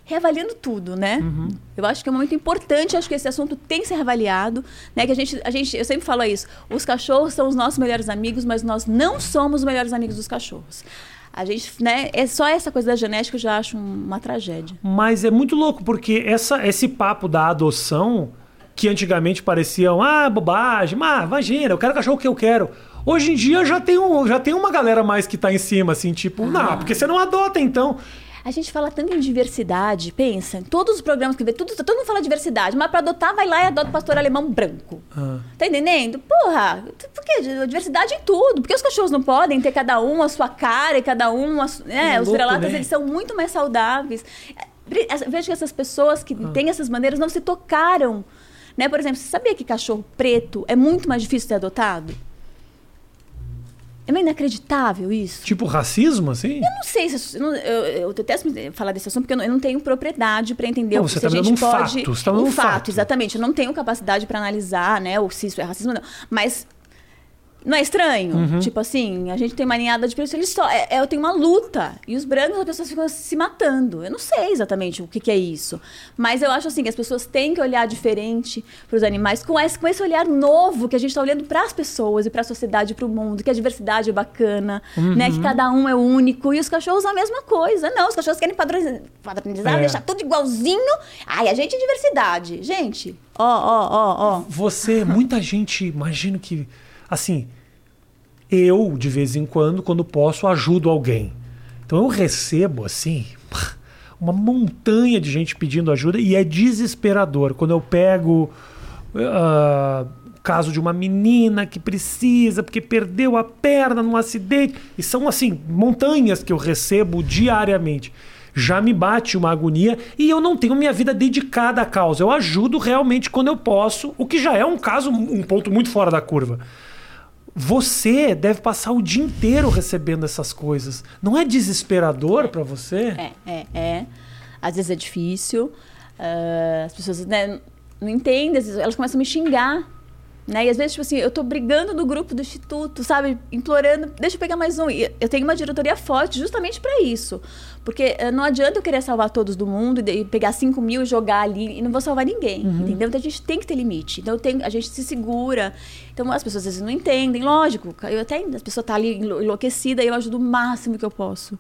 reavaliando tudo, né? Uhum. Eu acho que é muito importante, acho que esse assunto tem que ser reavaliado, né? Que a gente, a gente, eu sempre falo isso, os cachorros são os nossos melhores amigos, mas nós não somos os melhores amigos dos cachorros. A gente, né, é só essa coisa da genética eu já acho uma tragédia. Mas é muito louco, porque essa, esse papo da adoção, que antigamente pareciam, ah, bobagem, mas imagina, eu quero o cachorro que eu quero. Hoje em dia já tem, um, já tem uma galera mais que tá em cima, assim, tipo, ah. não, porque você não adota então. A gente fala tanto em diversidade, pensa, em todos os programas que vê, tudo, todo mundo fala diversidade, mas para adotar, vai lá e adota o pastor alemão branco. Ah. Tá entendendo? Porra, por que diversidade em tudo? Por que os cachorros não podem ter cada um a sua cara e cada um a né? É Os louco, vira-latas, né? eles são muito mais saudáveis. É, Vejo que essas pessoas que Ah. têm essas maneiras não se tocaram. Né? Por exemplo, você sabia que cachorro preto é muito mais difícil de ser adotado? É meio inacreditável isso. Tipo racismo, assim? Eu não sei se eu, eu, eu detesto falar desse assunto porque eu não, eu não tenho propriedade para entender Não, o você se a tá gente um pode fato, você tá um fato, fato. exatamente. Eu não tenho capacidade para analisar, né, ou se isso é racismo ou não. Mas não é estranho? Uhum. Tipo assim, a gente tem uma ninhada de pessoas, eles só é, é, eu tenho uma luta e os brancos as pessoas ficam se matando. Eu não sei exatamente o que, que é isso, mas eu acho assim que as pessoas têm que olhar diferente para os animais com esse, com esse olhar novo que a gente está olhando para as pessoas e para a sociedade, para o mundo, que a diversidade é bacana, né, Uhum. que cada um é único e os cachorros a mesma coisa. Não, os cachorros querem padroniz- padronizar, É. deixar tudo igualzinho. Ai, a gente é diversidade, gente. Ó, ó, ó, ó. Você, muita gente, imagino que, assim, eu, de vez em quando, quando posso, ajudo alguém. Então eu recebo, assim, [LAUGHS] uma montanha de gente pedindo ajuda e é desesperador. Quando eu pego o caso de uma menina que precisa, porque perdeu a perna num acidente, e são, assim, montanhas que eu recebo diariamente. Já me bate uma agonia e eu não tenho minha vida dedicada à causa. Eu ajudo realmente quando eu posso, o que já é um caso, um ponto muito fora da curva. Você deve passar o dia inteiro recebendo essas coisas. Não é desesperador pra você? É, é, é. Às vezes é difícil. ah, as pessoas né, não entendem, às vezes elas começam a me xingar. Né? E às vezes, tipo assim, eu tô brigando do grupo do instituto, sabe? Implorando, deixa eu pegar mais um. E eu tenho uma diretoria forte justamente para isso. Porque eh, não adianta eu querer salvar todos do mundo e pegar 5 mil e jogar ali e não vou salvar ninguém, entendeu? Então a gente tem que ter limite. Então a gente se segura. Então as pessoas às vezes não entendem, lógico. Eu até, a pessoa tá ali enlo- enlouquecida e eu ajudo o máximo que eu posso.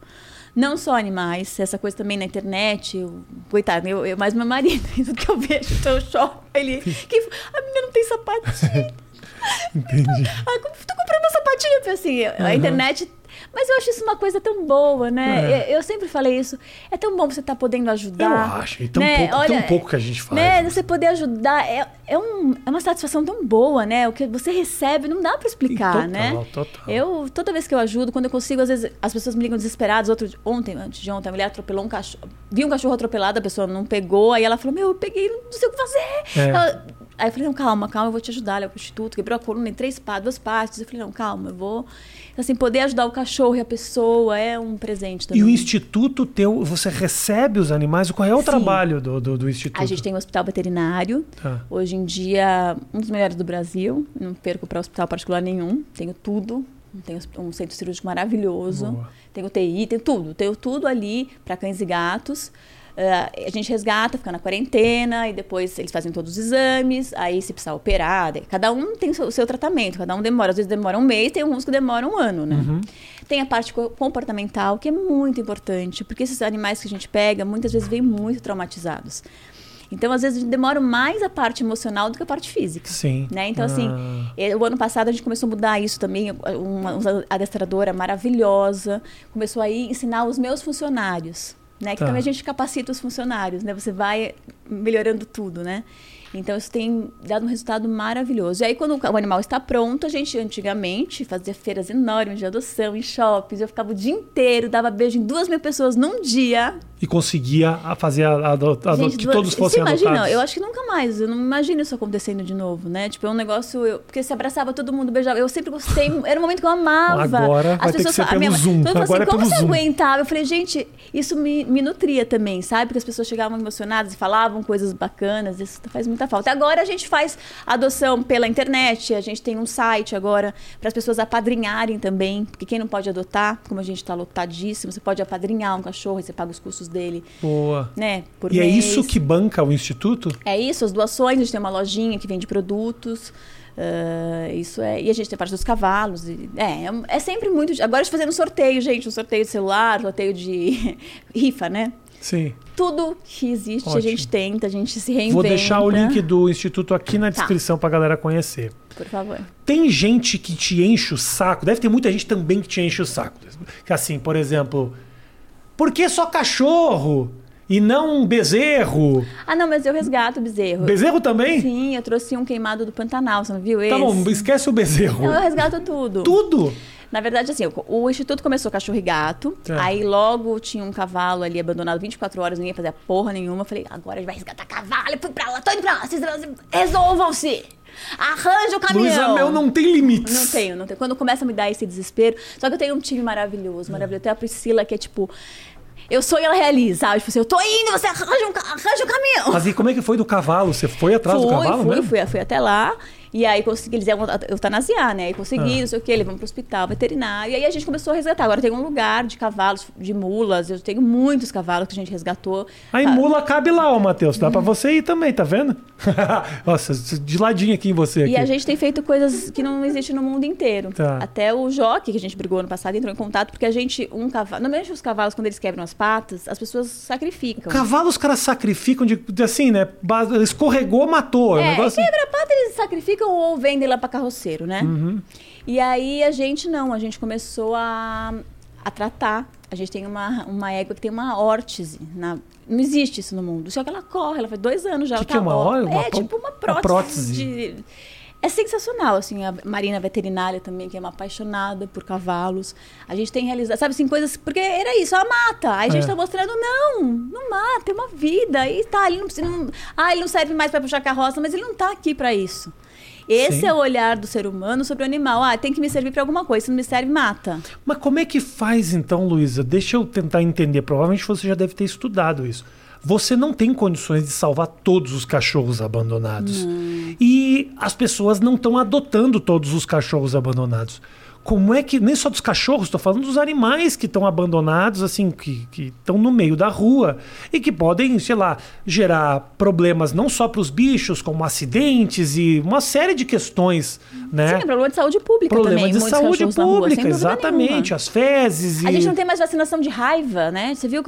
Não só animais, essa coisa também na internet. Eu, coitado, eu, eu mais meu marido, [LAUGHS] tudo que eu vejo, então eu choro. Ele, que, a menina não tem sapatinho. [LAUGHS] Entendi. Ah, como tu comprou sapatinho? Eu falei assim, a internet. Mas eu acho isso uma coisa tão boa, né? É. Eu, eu sempre falei isso. É tão bom você estar podendo ajudar. Eu acho. E tão, né? pouco, tão Olha, pouco que a gente faz. Né? Você poder ajudar é, é, um, é uma satisfação tão boa, né? O que você recebe não dá pra explicar, Total, né? total. Eu, toda vez que eu ajudo, quando eu consigo, às vezes as pessoas me ligam desesperadas. Outro, ontem, antes de ontem, a mulher atropelou um cachorro. Viu um cachorro atropelado, a pessoa não pegou. Aí ela falou: Meu, eu peguei, não sei o que fazer. É. Ela- aí eu falei: Não, calma, calma, eu vou te ajudar. Ela é o instituto, quebrou a coluna em três partes, duas partes. Eu falei: Não, calma, eu vou. Então, assim, poder ajudar o cachorro e a pessoa é um presente também. E o instituto teu, você recebe os animais? Qual é o Sim. trabalho do, do, do instituto? A gente tem um hospital veterinário. Tá. Hoje em dia, um dos melhores do Brasil. Não perco para hospital particular nenhum. Tenho tudo. Tenho um centro cirúrgico maravilhoso. Boa. Tenho TI, tenho tudo. Tenho tudo ali para cães e gatos. Ah, a gente resgata, fica na quarentena, e depois eles fazem todos os exames. Aí, se precisar operar, daí cada um tem o seu, o seu tratamento. Cada um demora. Às vezes demora um mês, tem uns que demoram um ano, né? Uhum. Tem a parte co- comportamental, que é muito importante, porque esses animais que a gente pega, muitas vezes vêm muito traumatizados. Então, às vezes, a demora mais a parte emocional do que a parte física. Sim. Né? Então, assim, Ah. eh, o ano passado a gente começou a mudar isso também. Uma, uma adestradora maravilhosa começou a ir ensinar os meus funcionários. Né? Que Tá. também a gente capacita os funcionários, né? Você vai melhorando tudo, né? Então isso tem dado um resultado maravilhoso. E aí quando o animal está pronto, a gente antigamente fazia feiras enormes de adoção em shoppings. Eu ficava o dia inteiro, dava beijo em duas mil pessoas num dia. E conseguia a- fazer a, a, a- Gente, que duas- todos fossem Você imagina? adotados. Eu acho que nunca mais. Eu não imagino isso acontecendo de novo, né? Tipo, é um negócio. eu- porque se abraçava todo mundo, beijava. Eu sempre gostei. [LAUGHS] Era um momento que eu amava. Agora vai ter que ser a pelo minha Zoom. Falou Agora é assim, como pelo você Zoom. aguentava? Eu falei, gente, isso me, me nutria também, sabe? Porque as pessoas chegavam emocionadas e falavam coisas bacanas. Isso faz muita falta. Agora a gente faz adoção pela internet. A gente tem um site agora para as pessoas apadrinharem também. Porque quem não pode adotar, como a gente está lotadíssimo, você pode apadrinhar um cachorro e você paga os custos dele Boa. né? Por E é mês. isso que banca o instituto? É isso, as doações, a gente tem uma lojinha que vende produtos. ah, isso é. E a gente tem parte dos cavalos. e- é, é, é sempre muito. Agora a gente fazendo sorteio, gente, um sorteio de celular, sorteio de [LAUGHS] rifa, né? Sim. Tudo que existe a Ótimo. gente tenta, a gente se reinventa. Vou deixar o link do instituto aqui na Tá. descrição pra galera conhecer. Por favor. Tem gente que te enche o saco, deve ter muita gente também que te enche o saco. Que assim, por exemplo, por que só cachorro? E não um bezerro? Ah, não, mas eu resgato o bezerro. Bezerro também? Sim, eu trouxe um queimado do Pantanal, você não viu esse? Tá bom, esquece o bezerro. Não, eu resgato tudo. Tudo? Na verdade, assim, o, Instituto começou cachorro e gato. Tá. Aí logo tinha um cavalo ali abandonado 24 horas, ninguém fazia porra nenhuma. Eu falei, agora a gente vai resgatar cavalo. Eu fui pra lá, tô indo pra lá. Vocês resolvam-se. Arranja o caminhão. Luísa Mel não tem limites. Não tenho, não tenho. Quando começa a me dar esse desespero. Só que eu tenho um time maravilhoso, maravilhoso. Tem a Priscila, que é tipo. Eu sou e ela realiza, sabe? Tipo assim, eu tô indo, você arranja um, arranja um caminhão. Mas e como é que foi do cavalo? Você foi atrás fui, do cavalo fui, mesmo? fui, fui até lá. E aí consegui, eles iam eutanasiar, né? E consegui, Ah. não sei o quê, levamos pro hospital veterinário. E aí a gente começou a resgatar. Agora tem um lugar de cavalos, de mulas. Eu tenho muitos cavalos que a gente resgatou. Aí Ah, mula cabe lá, ô Matheus. Dá pra você ir também, tá vendo? [LAUGHS] Nossa, de ladinho aqui em você. Aqui. E a gente tem feito coisas que não existem no mundo inteiro. Tá. Até o Jockey, que a gente brigou ano passado, entrou em contato, porque a gente, um cavalo. Normalmente os cavalos, quando eles quebram as patas, as pessoas sacrificam. Cavalo os caras sacrificam de, de assim, né? Escorregou, matou. É, um É, negócio... quebra a pata eles sacrificam ou vendem lá pra carroceiro, né? Uhum. E aí a gente não, a gente começou a, a tratar. A gente tem uma, uma égua que tem uma órtese. Na, não existe isso no mundo. Só que ela corre, ela faz dois anos já. Que ela que é uma ó- ó- uma É pró- tipo uma uma prótese. prótese. de- é sensacional, assim, a Marina veterinária também, que é uma apaixonada por cavalos. A gente tem realizado, sabe, assim, coisas. Porque era isso, ela mata. Aí a gente É. tá mostrando, não, não mata, é uma vida. E tá, ele não precisa. não- ah, ele não serve mais para puxar carroça, mas ele não tá aqui para isso. Esse Sim. é o olhar do ser humano sobre o animal. Ah, tem que me servir para alguma coisa. Se não me serve, mata. Mas como é que faz então, Luísa? Deixa eu tentar entender. Provavelmente você já deve ter estudado isso. Você não tem condições de salvar todos os cachorros abandonados. E as pessoas não estão adotando todos os cachorros abandonados. Como é que, nem só dos cachorros, estou falando dos animais que estão abandonados, assim, que estão no meio da rua e que podem, sei lá, gerar problemas não só para os bichos, como acidentes e uma série de questões, né? Sim, é problema de saúde pública Problema também. de saúde rua, sem pública, dúvida exatamente. nenhuma. As fezes e. A gente não tem mais vacinação de raiva, né? Você viu?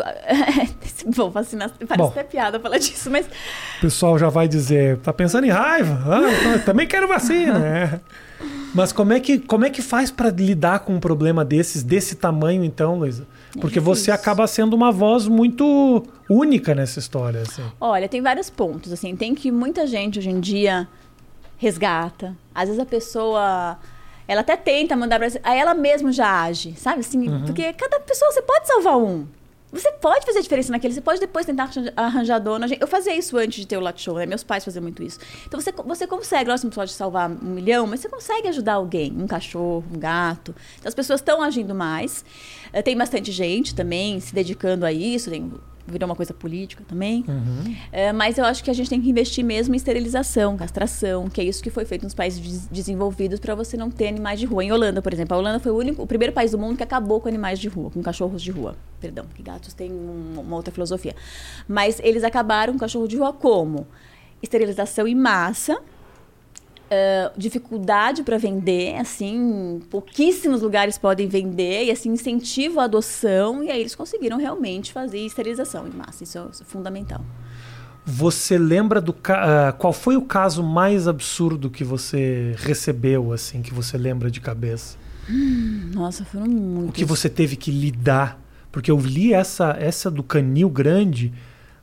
[LAUGHS] Bom, vacinação. Parece Bom. até piada falar disso, mas O pessoal já vai dizer, tá pensando em raiva? Ah, também quero vacina. É. [LAUGHS] Mas como é que, como é que faz para lidar com um problema desses, desse tamanho, então, Luísa? Porque você difícil. acaba sendo uma voz muito única nessa história. Assim. Olha, tem vários pontos, assim, tem que muita gente hoje em dia resgata. Às vezes a pessoa, ela até tenta mandar pra... Aí ela mesma já age, sabe? Assim, porque cada pessoa, você pode salvar um. Você pode fazer diferença naquele, você pode depois tentar arranja- arranjar dona. Eu fazia isso antes de ter o Latte Show, né? Meus pais faziam muito isso. Então você, você consegue, lógico, você não pode salvar um milhão, mas você consegue ajudar alguém, um cachorro, um gato. Então as pessoas estão agindo mais. Eh, Tem bastante gente também se dedicando a isso, tem, virou uma coisa política também. É, mas eu acho que a gente tem que investir mesmo em esterilização, castração, que é isso que foi feito nos países des- desenvolvidos para você não ter animais de rua. Em Holanda, por exemplo, a Holanda foi o, único, o primeiro país do mundo que acabou com animais de rua, com cachorros de rua. Perdão, que gatos têm um- uma outra filosofia. Mas eles acabaram com cachorro de rua como? Esterilização em massa, dificuldade para vender, assim, pouquíssimos lugares podem vender, e assim, incentivo à adoção, e aí eles conseguiram realmente fazer esterilização em massa, isso é, isso é fundamental. Você lembra do. ah, qual foi o caso mais absurdo que você recebeu, assim, que você lembra de cabeça? Nossa, foram muitos. O que você teve que lidar? Porque eu li essa, essa do canil grande.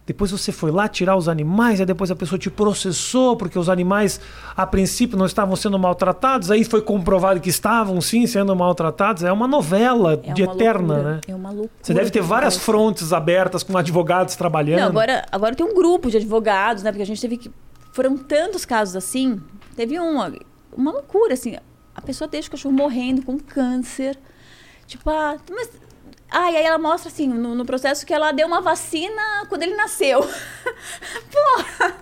Depois você foi lá tirar os animais, aí depois a pessoa te processou porque os animais, a princípio, não estavam sendo maltratados, aí foi comprovado que estavam sim sendo maltratados. É uma novela É de uma eterna, loucura, né? É uma loucura. Você deve ter várias acontece. frontes abertas com advogados trabalhando. Não, agora, agora tem um grupo de advogados, né? Porque a gente teve que. Foram tantos casos assim. Teve uma, uma loucura, assim. A pessoa deixa o cachorro morrendo com câncer. Tipo, ah, mas. Ah, e aí ela mostra, assim, no, no processo que ela deu uma vacina quando ele nasceu. [LAUGHS] Porra!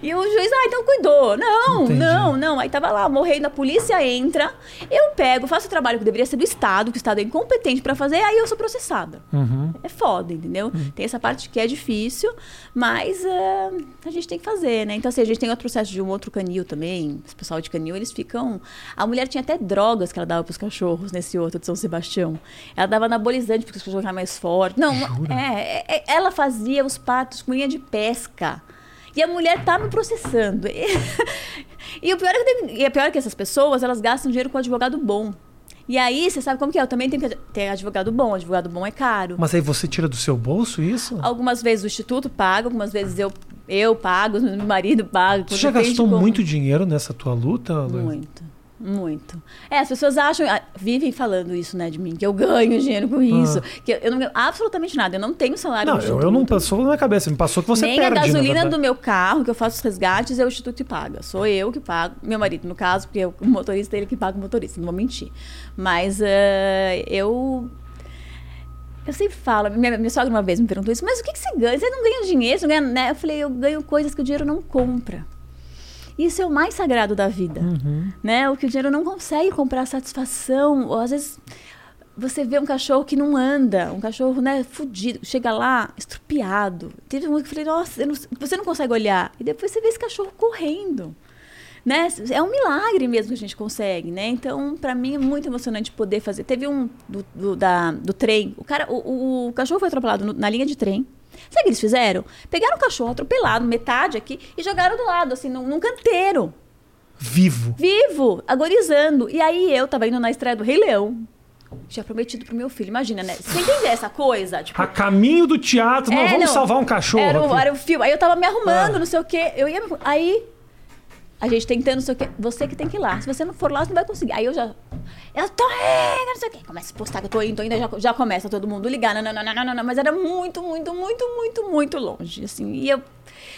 E o juiz, ah, então cuidou. Não, Entendi. não, não. Aí tava lá, morrendo, a polícia entra, eu pego, faço o trabalho que deveria ser do Estado, que o Estado é incompetente pra fazer, aí eu sou processada. Uhum. É foda, entendeu? Tem essa parte que é difícil, mas é, a gente tem que fazer, né? Então, assim, a gente tem outro processo de um outro canil também. Esse pessoal de canil, eles ficam. A mulher tinha até drogas que ela dava pros cachorros nesse outro de São Sebastião. Ela dava anabolizante porque os cachorros ficavam mais fortes. Não, Jura? é, é- ela fazia os patos com linha de pesca. E a mulher tá me processando. E, [LAUGHS] o pior é que, e é pior que essas pessoas, elas gastam dinheiro com advogado bom. E aí, você sabe como que é? Eu também tenho que ter advogado bom. Advogado bom é caro. Mas aí você tira do seu bolso isso? Algumas vezes o instituto paga, algumas vezes eu, eu pago, [LAUGHS] meu marido paga. Você já gastou como... muito dinheiro nessa tua luta? Luiz? Muito. Muito. É, as pessoas acham, ah, vivem falando isso, né, de mim, que eu ganho dinheiro com isso. Ah. Que eu não ganho absolutamente nada. Eu não tenho salário Não, eu, eu, não passou na minha cabeça, me passou que você Nem perde. Nem a gasolina do meu carro, que eu faço os resgates, é o Instituto que paga. Sou eu que pago. Meu marido, no caso, porque o motorista é ele que paga o motorista, não vou mentir. Mas uh, eu eu sempre falo, minha, minha sogra uma vez me perguntou isso, mas o que, que você ganha? Você não ganha dinheiro, você não ganha, né? Eu falei, eu ganho coisas que o dinheiro não compra. Isso é o mais sagrado da vida, uhum. né? O que o dinheiro não consegue comprar satisfação. Ou às vezes você vê um cachorro que não anda, um cachorro, né, fudido, chega lá, estrupiado. Teve um que eu falei, nossa, não, você não consegue olhar. E depois você vê esse cachorro correndo. Né? É um milagre mesmo que a gente consegue, né? Então, para mim é muito emocionante poder fazer. Teve um do, do, da, do trem, o cara, o, o, o cachorro foi atropelado no, na linha de trem. Sabe o que eles fizeram? Pegaram o cachorro atropelado, metade aqui, e jogaram do lado, assim, num, num canteiro. Vivo. Vivo, agorizando. E aí eu tava indo na estreia do Rei Leão. Tinha prometido pro meu filho. Imagina, né? Você entende essa coisa? Tipo, a caminho do teatro, é, nós vamos não, salvar um cachorro. Era o, era filme. Aí eu tava me arrumando, ah. não sei o quê. Eu ia. Aí a gente tentando, não sei o quê. Você que tem que ir lá. Se você não for lá, você não vai conseguir. Aí eu já. Eu tô indo, não sei o quê. Começa a postar que eu tô indo, tô indo. Já, já começa todo mundo ligar. Não, não, não, não, não, não. Mas era muito, muito, muito, muito, muito longe. Assim. E eu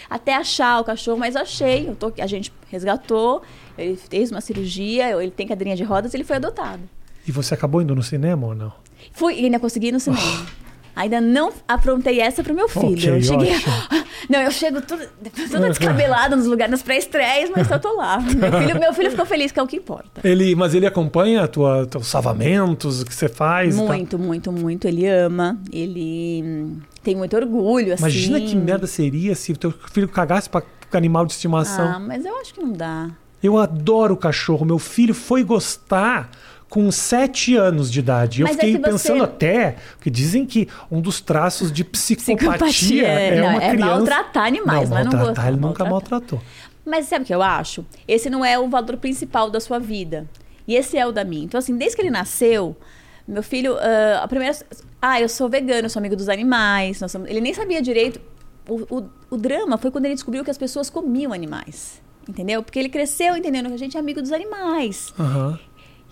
até achar o cachorro, mas achei. Eu tô, a gente resgatou. Ele fez uma cirurgia. Ele tem cadeirinha de rodas. Ele foi adotado. E você acabou indo no cinema ou não? Fui, ainda consegui ir no cinema. Oh. Ainda não aprontei essa pro meu filho. Okay, eu cheguei. Não, eu chego toda, toda descabelada nos lugares, nas pré-estreias, mas eu tô lá. [LAUGHS] Meu filho, meu filho ficou feliz, que é o que importa. Ele, mas ele acompanha tua, teus salvamentos, o que você faz? Muito, muito, muito. Ele ama. Ele hum, tem muito orgulho, assim. Imagina que merda seria se o teu filho cagasse pra animal de estimação. Ah, mas eu acho que não dá. Eu adoro cachorro. Meu filho foi gostar com sete anos de idade. Mas eu é fiquei é pensando até, porque dizem que um dos traços de psicopatia, psicopatia é, não, uma é criança... maltratar animais, não, mas maltratar, não gostar, ele nunca maltratou. Mas sabe o que eu acho? Esse não é o valor principal da sua vida. E esse é o da minha. Então, assim, desde que ele nasceu, meu filho, uh, a primeira. Ah, eu sou vegano, eu sou amigo dos animais. Somos... Ele nem sabia direito. O, o, o drama foi quando ele descobriu que as pessoas comiam animais. Entendeu? Porque ele cresceu entendendo que a gente é amigo dos animais. Uhum.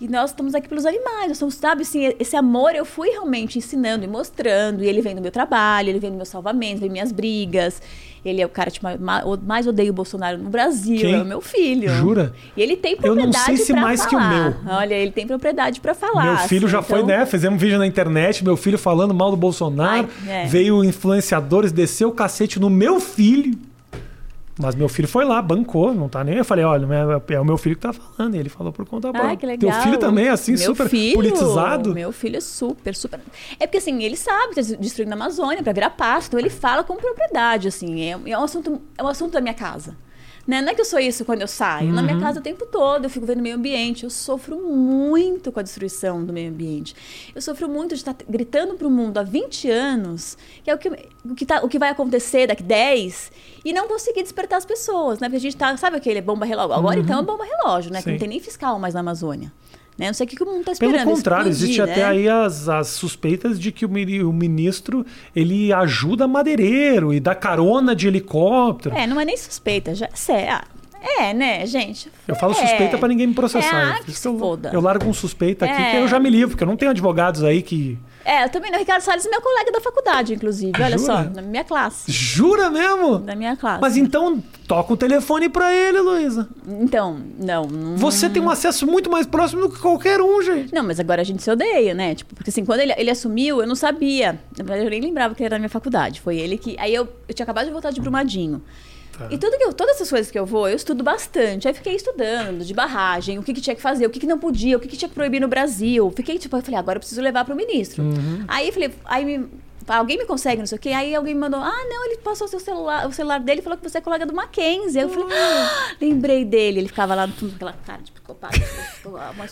E nós estamos aqui pelos animais, nós somos, sabe, assim, esse amor eu fui realmente ensinando e mostrando. E ele vem do meu trabalho, ele vem do meu salvamento, vem minhas brigas. Ele é o cara que mais odeia o Bolsonaro no Brasil, Quem? é o meu filho. Jura? E ele tem propriedade Eu não sei se mais falar. que o meu. Olha, ele tem propriedade para falar. Meu filho assim, já então... foi, né? Fizemos um vídeo na internet, meu filho falando mal do Bolsonaro. Ai, é. Veio influenciadores, desceu o cacete no meu filho. Mas meu filho foi lá, bancou, não tá nem. Eu falei, olha, é o meu filho que tá falando. E ele falou por conta própria. Ai, que legal. Teu filho também é assim, meu super filho, politizado? Meu filho é super, super. É porque assim, ele sabe que tá destruindo a Amazônia para virar pasto, então ele fala com propriedade, assim. É, é, um assunto, é um assunto da minha casa. Né? Não é que eu sou isso quando eu saio. Uhum. Na minha uhum. casa o tempo todo, eu fico vendo o meio ambiente. Eu sofro muito com a destruição do meio ambiente. Eu sofro muito de estar gritando para o mundo há 20 anos que é o que, o que, tá, o que vai acontecer daqui 10 e não conseguir despertar as pessoas, né? Porque a gente tá, sabe aquele bomba relógio? Agora uhum. então é bomba relógio, né? Sim. Que não tem nem fiscal mais na Amazônia. Né? Não sei o que o mundo está esperando. Pelo contrário, explodir, existe né? até aí as, as suspeitas de que o, o, ministro ele ajuda madeireiro e dá carona de helicóptero. É, não é nem suspeita, já é, ah, é, né, gente? Eu falo é. suspeita para ninguém me processar. É, ah, que se eu, foda. eu largo um suspeita aqui é. que eu já me livro, porque eu não tenho advogados aí que é, eu também não. Ricardo Salles é meu colega da faculdade, inclusive. Olha Jura? só, na minha classe. Jura mesmo? Na minha classe. Mas então, toca o telefone para ele, Luísa. Então, não, não, Você tem um acesso muito mais próximo do que qualquer um, gente. Não, mas agora a gente se odeia, né? Tipo, porque assim, quando ele, ele assumiu, eu não sabia. Eu nem lembrava que ele era da minha faculdade. Foi ele que. Aí eu, eu tinha acabado de voltar de Brumadinho. Tá. E tudo que eu, todas essas coisas que eu vou, eu estudo bastante. Aí fiquei estudando de barragem, o que, que tinha que fazer, o que, que não podia, o que, que tinha que proibir no Brasil. Fiquei tipo, eu falei, agora eu preciso levar para o ministro. Uhum. Aí falei, aí me alguém me consegue, não sei o quê. Aí alguém me mandou, ah, não, ele passou o seu celular, o celular dele falou que você é colega do Mackenzie. Eu falei, ah, lembrei dele. Ele ficava lá no fundo com aquela cara de psicopata.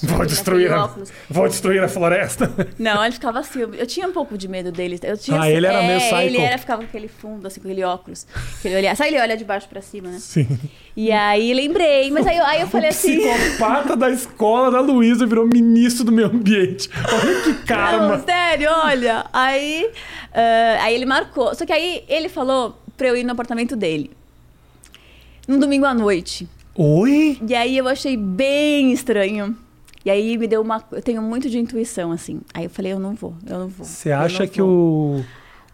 Vou destruir, a, vou destruir a floresta. Não, ele ficava assim, eu, eu, tinha um pouco de medo dele. Eu tinha, ah, ele era é, meio psycho. Ele era, ficava com aquele fundo, assim, com aquele óculos. Ele olha, sabe ele olha de baixo pra cima, né? Sim. E aí lembrei, mas aí, aí eu falei o assim... psicopata da escola da Luísa virou ministro do meio ambiente. Olha que karma. Não, sério, olha. Aí, uh, aí ele marcou. Só que aí ele falou pra eu ir no apartamento dele. Num domingo à noite. Oi? E aí eu achei bem estranho. E aí me deu uma. Eu tenho muito de intuição, assim. Aí eu falei, eu não vou, eu não vou. Você acha que o.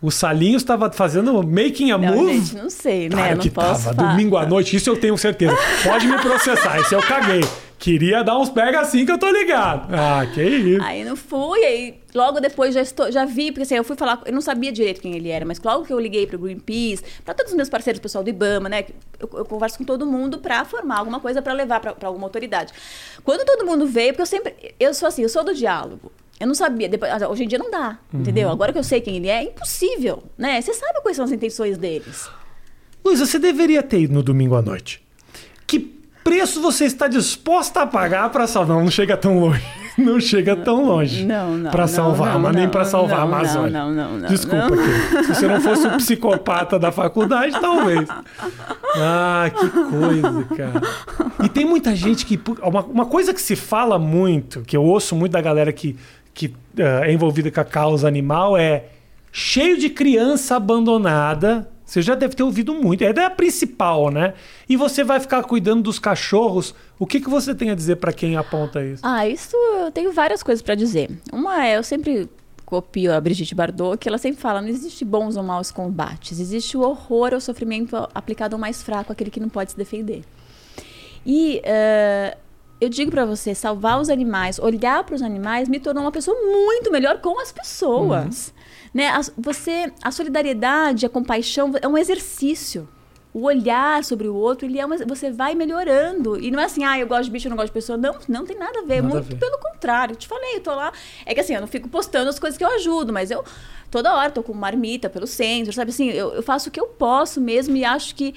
O Salinho estava fazendo making a não, move? Gente, não sei, né? Não que posso tava. Domingo à noite, isso eu tenho certeza. Pode me processar, esse eu caguei. Queria dar uns pega assim que eu tô ligado. Ah, que isso. Aí não fui, aí logo depois já, estou, já vi, porque assim, eu fui falar, eu não sabia direito quem ele era, mas logo que eu liguei pro Greenpeace, para todos os meus parceiros, pessoal do IBAMA, né? Eu, eu converso com todo mundo para formar alguma coisa para levar para alguma autoridade. Quando todo mundo veio, porque eu sempre, eu sou assim, eu sou do diálogo. Eu não sabia. Depois, ah, hoje em dia não dá, uhum. entendeu? Agora que eu sei quem ele é, é impossível, né? Você sabe quais são as intenções deles. Luísa, você deveria ter ido no domingo à noite. Que preço você está disposta a pagar para salvar? Não, não chega tão longe. [LAUGHS] Não chega tão longe. Não, não. Para salvar, não, mas não, nem para salvar a Amazônia. Não, não, não. Desculpa, não. se você não fosse o um psicopata da faculdade, talvez. Ah, que coisa, cara. E tem muita gente que. Uma, uma coisa que se fala muito, que eu ouço muito da galera que que uh, é envolvida com a causa animal é cheio de criança abandonada. Você já deve ter ouvido muito. É a principal, né? E você vai ficar cuidando dos cachorros. O que, que você tem a dizer para quem aponta isso? Ah, isso eu tenho várias coisas para dizer. Uma é, eu sempre copio a Brigitte Bardot, que ela sempre fala: não existe bons ou maus combates, existe o horror ou sofrimento aplicado ao mais fraco, aquele que não pode se defender. E uh, eu digo para você, salvar os animais, olhar para os animais, me tornou uma pessoa muito melhor com as pessoas. Uhum. Né? A, você, a solidariedade, a compaixão é um exercício. O olhar sobre o outro, ele é uma, você vai melhorando. E não é assim, ah, eu gosto de bicho, eu não gosto de pessoa. Não, não tem nada a ver. Nada muito a ver. pelo contrário. Eu te falei, eu tô lá. É que assim, eu não fico postando as coisas que eu ajudo, mas eu toda hora tô com marmita pelo centro, sabe assim? Eu, eu faço o que eu posso mesmo e acho que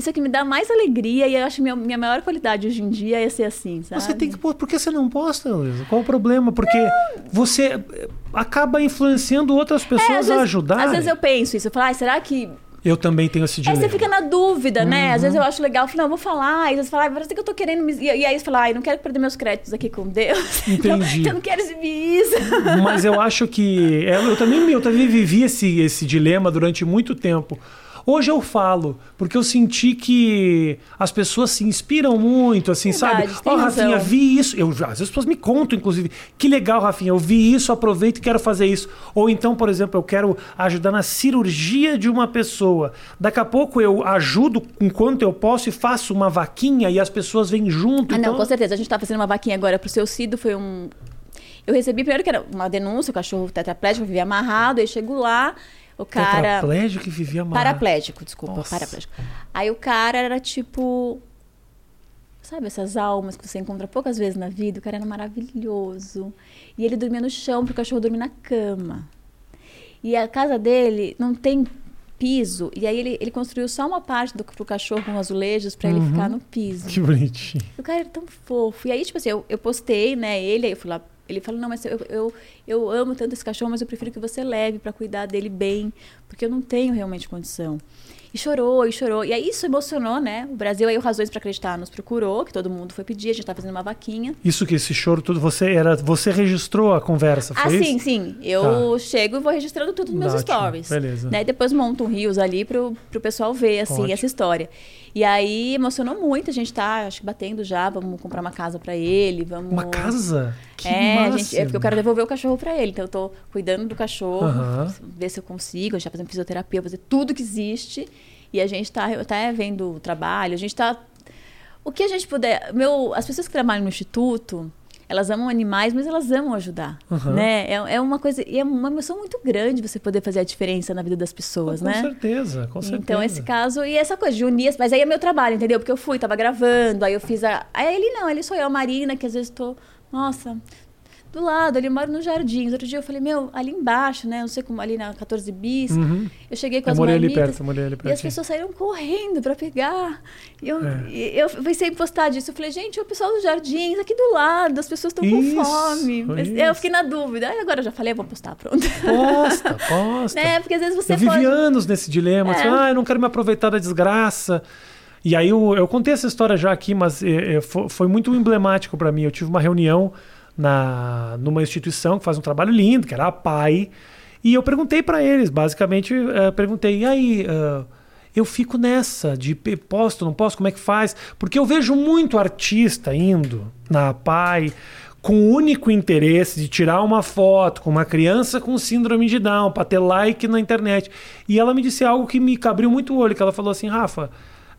isso é que me dá mais alegria e eu acho que minha, minha maior qualidade hoje em dia é ser assim, sabe? Você tem que Por que você não posta, Luísa? Qual o problema? Porque não. você acaba influenciando outras pessoas é, a ajudar. Às vezes eu penso isso, eu falo, ah, será que eu também tenho esse dilema. Aí você fica na dúvida, né? Uhum. Às vezes eu acho legal, eu falo, não, eu vou falar. Às vezes fala, ah, parece que eu tô querendo me... E, aí você fala, ah, eu não quero perder meus créditos aqui com Deus. [LAUGHS] Entendi. Então, eu não quero exibir isso. Mas eu acho que... É, eu também, eu também vivi esse, esse dilema durante muito tempo. Hoje eu falo, porque eu senti que as pessoas se inspiram muito, assim, Verdade, sabe? Ó, oh, Rafinha, vi isso. Eu, às vezes as pessoas me contam, inclusive, que legal, Rafinha, eu vi isso, aproveito e quero fazer isso. Ou então, por exemplo, eu quero ajudar na cirurgia de uma pessoa. Daqui a pouco eu ajudo enquanto eu posso e faço uma vaquinha e as pessoas vêm junto. Ah, então... não, com certeza. A gente tá fazendo uma vaquinha agora pro seu Cido, foi um. Eu recebi primeiro que era uma denúncia, o cachorro tetraplégico vivia amarrado, aí chego lá. O cara. Tetraplégico que vivia mal. Paraplégico, desculpa, Nossa. paraplégico. Aí o cara era tipo. Sabe essas almas que você encontra poucas vezes na vida? O cara era maravilhoso. E ele dormia no chão pro cachorro dormir na cama. E a casa dele não tem piso. E aí ele, ele construiu só uma parte do pro cachorro com azulejos para uhum. ele ficar no piso. Que bonitinho. O cara era tão fofo. E aí, tipo assim, eu, eu postei, né, ele, aí eu fui lá ele falou: Não, mas eu, eu, eu amo tanto esse cachorro, mas eu prefiro que você leve para cuidar dele bem, porque eu não tenho realmente condição. E chorou, e chorou. E aí isso emocionou, né? O Brasil aí o Razões para Acreditar nos procurou, que todo mundo foi pedir, a gente tá fazendo uma vaquinha. Isso que esse choro tudo, você era, você registrou a conversa, foi Ah, isso? sim, sim. Eu tá. chego e vou registrando tudo nos meus Ótimo. stories. Beleza. Né? E depois monto um rios ali pro, pro pessoal ver, assim, Ótimo. essa história. E aí emocionou muito, a gente tá, acho que batendo já, vamos comprar uma casa para ele, vamos... Uma casa? Que é, gente, é porque eu quero devolver o cachorro para ele, então eu tô cuidando do cachorro, ver se eu consigo, a gente tá fazendo fisioterapia, fazer tudo que existe e a gente está tá vendo o trabalho, a gente está. O que a gente puder. Meu, as pessoas que trabalham no instituto, elas amam animais, mas elas amam ajudar, uhum. né? É, é, uma coisa, e é uma emoção muito grande você poder fazer a diferença na vida das pessoas, com né? Com certeza, com certeza. Então esse caso e essa coisa de unir, mas aí é meu trabalho, entendeu? Porque eu fui, tava gravando, aí eu fiz a, aí ele não, ele sou eu, a Marina, que às vezes tô, nossa, do lado, ali eu moro nos jardins. Outro dia eu falei, meu, ali embaixo, né? Não sei como, ali na 14 bis. Uhum. Eu cheguei com Eu as morei ali marmitas. perto, eu morei ali E as perto. pessoas saíram correndo pra pegar. E eu, É. e eu pensei em postar disso. Eu falei, gente, o pessoal dos jardins, aqui do lado, as pessoas estão com fome. Mas isso. eu fiquei na dúvida. Aí agora eu já falei, eu vou postar, pronto. Posta, posta. [LAUGHS] né? Porque às vezes você eu vivi pode. anos nesse dilema. É. Assim, ah, eu não quero me aproveitar da desgraça. E aí eu, eu contei essa história já aqui, mas é, fo- foi, muito emblemático para mim. Eu tive uma reunião na, numa instituição que faz um trabalho lindo, que era a PAI. E eu perguntei para eles, basicamente, eh, perguntei, e aí, ah, eu fico nessa de posto, não posso, como é que faz? Porque eu vejo muito artista indo na PAI com o único interesse de tirar uma foto com uma criança com síndrome de Down para ter like na internet. E ela me disse algo que me abriu muito o olho, que ela falou assim, Rafa,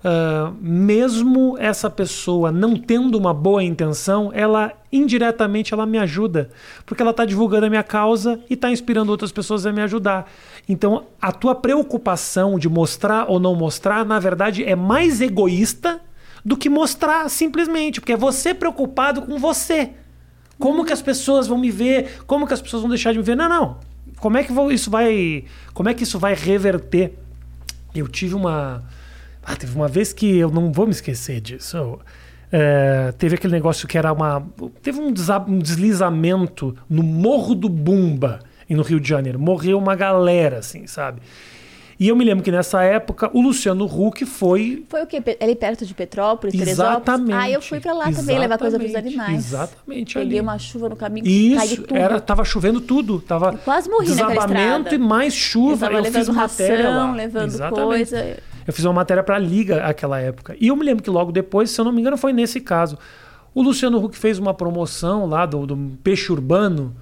ah, mesmo essa pessoa não tendo uma boa intenção, ela indiretamente ela me ajuda, porque ela está divulgando a minha causa e está inspirando outras pessoas a me ajudar. Então, a tua preocupação de mostrar ou não mostrar, na verdade, é mais egoísta do que mostrar simplesmente, porque é você preocupado com você. Como que as pessoas vão me ver? Como que as pessoas vão deixar de me ver? Não, não. Como é que isso vai, como é que isso vai reverter? Eu tive uma, ah, teve uma vez que eu não vou me esquecer disso. Eu, é, teve aquele negócio que era uma, teve um, um deslizamento no Morro do Bumba, e no Rio de Janeiro. Morreu uma galera, assim, sabe? E eu me lembro que nessa época o Luciano Huck foi Foi o quê? Ali perto de Petrópolis, Teresópolis? Exatamente. Ah, eu fui pra lá também levar coisa pros Exatamente, animais. Exatamente. Peguei ali. uma chuva no caminho, Isso, tudo. era, tava chovendo tudo. Tava Eu quase morri desabamento e mais Eu chuva. tava Eu, fiz matéria ração, lá. levando Exatamente. coisa. Eu fiz uma matéria para a Liga aquela época. E eu me lembro que logo depois, se eu não me engano, foi nesse caso. O Luciano Huck fez uma promoção lá do, do peixe urbano,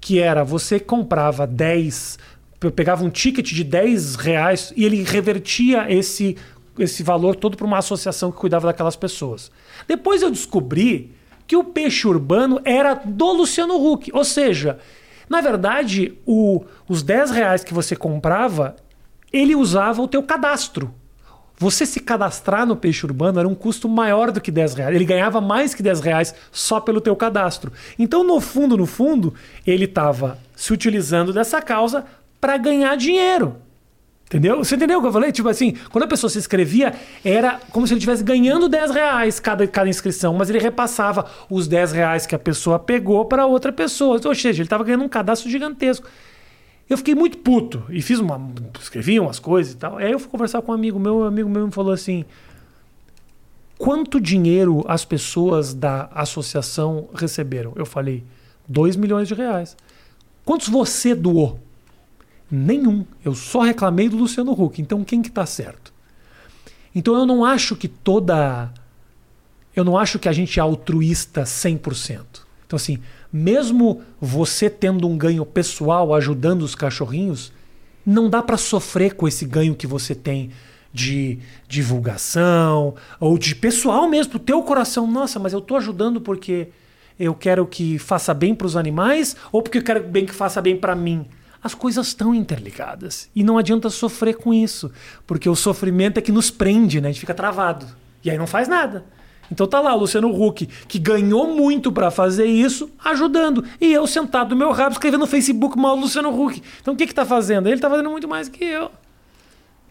que era você comprava 10, pe- pegava um ticket de 10 reais e ele revertia esse, esse valor todo para uma associação que cuidava daquelas pessoas. Depois eu descobri que o peixe urbano era do Luciano Huck. Ou seja, na verdade, o- os 10 reais que você comprava, ele usava o teu cadastro. Você se cadastrar no peixe urbano era um custo maior do que 10 reais. Ele ganhava mais que 10 reais só pelo teu cadastro. Então, no fundo, no fundo, ele estava se utilizando dessa causa para ganhar dinheiro. Entendeu? Você entendeu o que eu falei? Tipo assim, quando a pessoa se inscrevia, era como se ele estivesse ganhando 10 reais cada, cada inscrição, mas ele repassava os 10 reais que a pessoa pegou para outra pessoa. Ou seja, ele estava ganhando um cadastro gigantesco. Eu fiquei muito puto e fiz uma. escrevi umas coisas e tal. Aí eu fui conversar com um amigo meu, um amigo meu me falou assim: quanto dinheiro as pessoas da associação receberam? Eu falei, 2 milhões de reais. Quantos você doou? Nenhum. Eu só reclamei do Luciano Huck. Então quem que tá certo? Então eu não acho que toda. Eu não acho que a gente é altruísta 100%. Então, assim, mesmo você tendo um ganho pessoal ajudando os cachorrinhos, não dá para sofrer com esse ganho que você tem de divulgação ou de pessoal mesmo, pro teu coração. Nossa, mas eu tô ajudando porque eu quero que faça bem para os animais ou porque eu quero bem que faça bem para mim. As coisas estão interligadas e não adianta sofrer com isso, porque o sofrimento é que nos prende, né? A gente fica travado e aí não faz nada. Então tá lá o Luciano Huck, que ganhou muito para fazer isso, ajudando. E eu sentado no meu rabo escrevendo no Facebook mal do Luciano Huck. Então o que que tá fazendo? Ele tá fazendo muito mais que eu.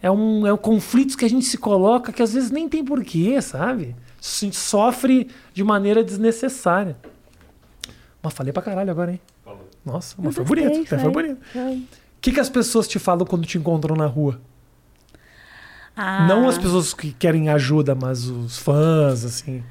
É um, é um conflito que a gente se coloca que às vezes nem tem porquê, sabe? A gente sofre de maneira desnecessária. Mas falei pra caralho agora, hein? Nossa, mas foi bonito. Foi, bonito. O que, que as pessoas te falam quando te encontram na rua? Ah, Não as pessoas que querem ajuda, mas os fãs, assim.